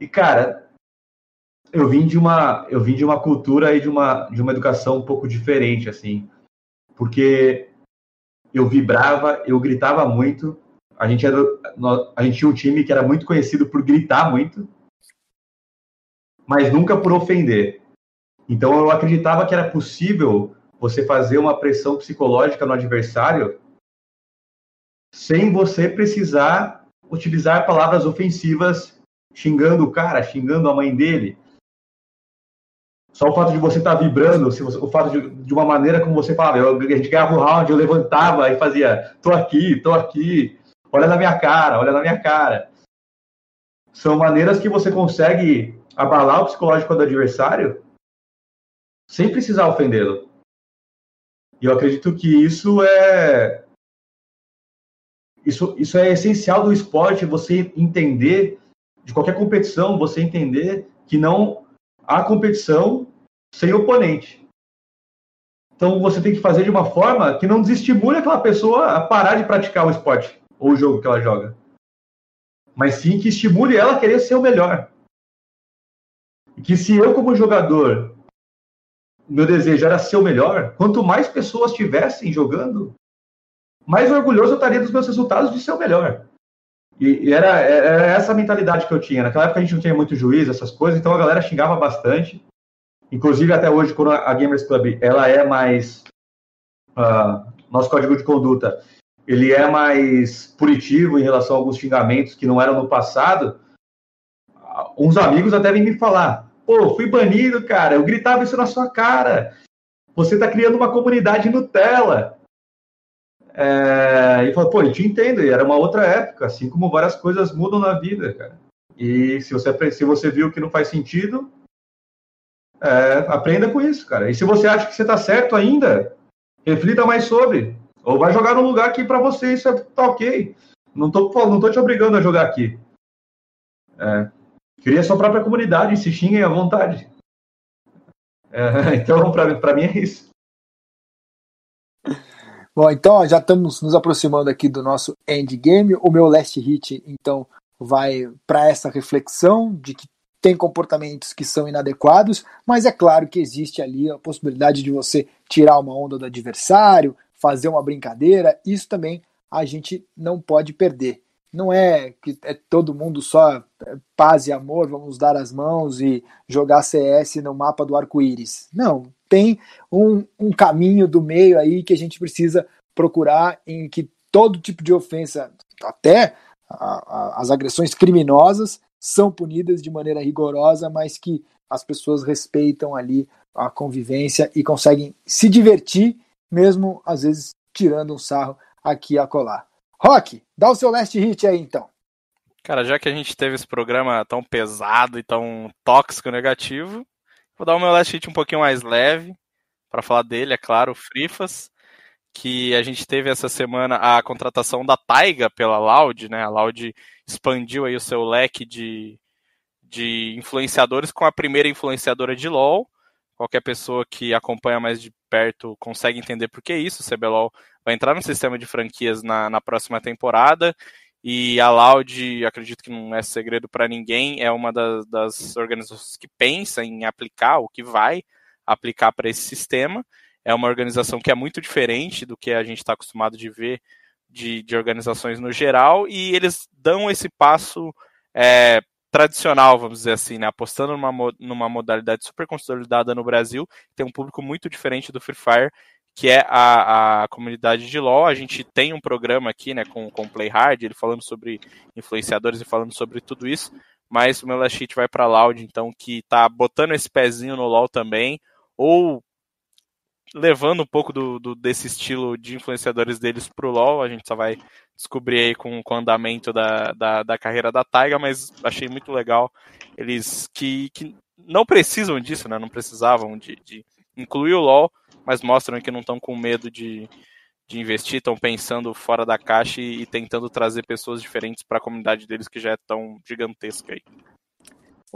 Speaker 7: E cara, eu vim de uma, eu vim de uma cultura e de uma, de uma educação um pouco diferente, assim, porque eu vibrava, eu gritava muito, a gente, era, a gente tinha um time que era muito conhecido por gritar muito, mas nunca por ofender. Então eu acreditava que era possível você fazer uma pressão psicológica no adversário sem você precisar utilizar palavras ofensivas xingando o cara, xingando a mãe dele. Só o fato de você estar tá vibrando, se você, o fato de, de, uma maneira como você falava, eu, a gente ganhava o round, eu levantava e fazia, tô aqui, tô aqui, olha na minha cara, olha na minha cara. São maneiras que você consegue abalar o psicológico do adversário sem precisar ofendê-lo. E eu acredito que isso é isso, isso é essencial do esporte, você entender de qualquer competição, você entender que não há competição sem oponente. Então você tem que fazer de uma forma que não desestimule aquela pessoa a parar de praticar o esporte ou o jogo que ela joga. Mas sim que estimule ela a querer ser o melhor. E que se eu, como jogador, meu desejo era ser o melhor, quanto mais pessoas estivessem jogando, mais orgulhoso eu estaria dos meus resultados de ser o melhor. E, era, era, essa mentalidade que eu tinha. Naquela época a gente não tinha muito juízo, essas coisas, então a galera xingava bastante. Inclusive, até hoje, quando a Gamers Club ela é mais. Uh, nosso código de conduta ele é mais punitivo em relação a alguns xingamentos que não eram no passado, uns amigos até vêm me falar: pô, fui banido, cara, eu gritava isso na sua cara. Você tá criando uma comunidade Nutella. É, e falou, pô, eu te entendo, e era uma outra época, assim como várias coisas mudam na vida, cara. E se você, se você viu que não faz sentido, é, aprenda com isso, cara. E se você acha que você tá certo ainda, reflita mais sobre. Ou vai jogar num lugar que para você isso é, tá ok. Não tô, não tô te obrigando a jogar aqui. É, cria sua própria comunidade se xinguem à vontade. É, então, para mim é isso.
Speaker 2: Bom, então já estamos nos aproximando aqui do nosso endgame. O meu last hit, então, vai para essa reflexão de que tem comportamentos que são inadequados, mas é claro que existe ali a possibilidade de você tirar uma onda do adversário, fazer uma brincadeira. Isso também a gente não pode perder. Não é que é todo mundo só é, paz e amor, vamos dar as mãos e jogar CS no mapa do arco-íris. Não, tem um, um caminho do meio aí que a gente precisa procurar em que todo tipo de ofensa, até a, a, as agressões criminosas, são punidas de maneira rigorosa, mas que as pessoas respeitam ali a convivência e conseguem se divertir, mesmo às vezes tirando um sarro aqui e acolá. Rock, dá o seu last hit aí então.
Speaker 4: Cara, já que a gente teve esse programa tão pesado e tão tóxico negativo, Vou dar o meu last hit um pouquinho mais leve, para falar dele, é claro, o Frifas, que a gente teve essa semana a contratação da Taiga pela Loud, né? A Loud expandiu aí o seu leque de, de influenciadores com a primeira influenciadora de LoL. Qualquer pessoa que acompanha mais de perto consegue entender por que isso. O CBLOL vai entrar no sistema de franquias na, na próxima temporada e a Loud, acredito que não é segredo para ninguém, é uma das, das, organizações que pensa em aplicar, o que vai aplicar para esse sistema. É uma organização que é muito diferente do que a gente está acostumado de ver de, de, organizações no geral, e eles dão esse passo é, tradicional, vamos dizer assim, né? apostando numa, numa modalidade super consolidada no Brasil, tem um público muito diferente do Free Fire, que é a, a comunidade de LoL. A gente tem um programa aqui, né, com, com o Play Hard, ele falando sobre influenciadores e falando sobre tudo isso, mas o meu last hit vai para Loud, então, que tá botando esse pezinho no LoL também, ou levando um pouco do, do, desse estilo de influenciadores deles pro LoL, a gente só vai descobrir aí com, com o andamento da, da, da carreira da Taiga, mas achei muito legal eles que, que não precisam disso, né, não precisavam de, de incluir o LoL, mas mostram que não estão com medo de, de investir, estão pensando fora da caixa e, e tentando trazer pessoas diferentes para a comunidade deles que já é tão gigantesca aí.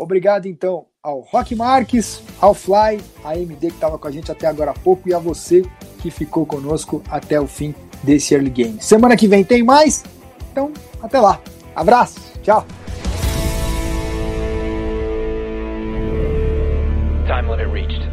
Speaker 2: Obrigado então ao Rock Marques, ao Fly, a MD que estava com a gente até agora há pouco e a você que ficou conosco até o fim desse early game. Semana que vem tem mais, então até lá. Abraço, tchau. Time limit reached.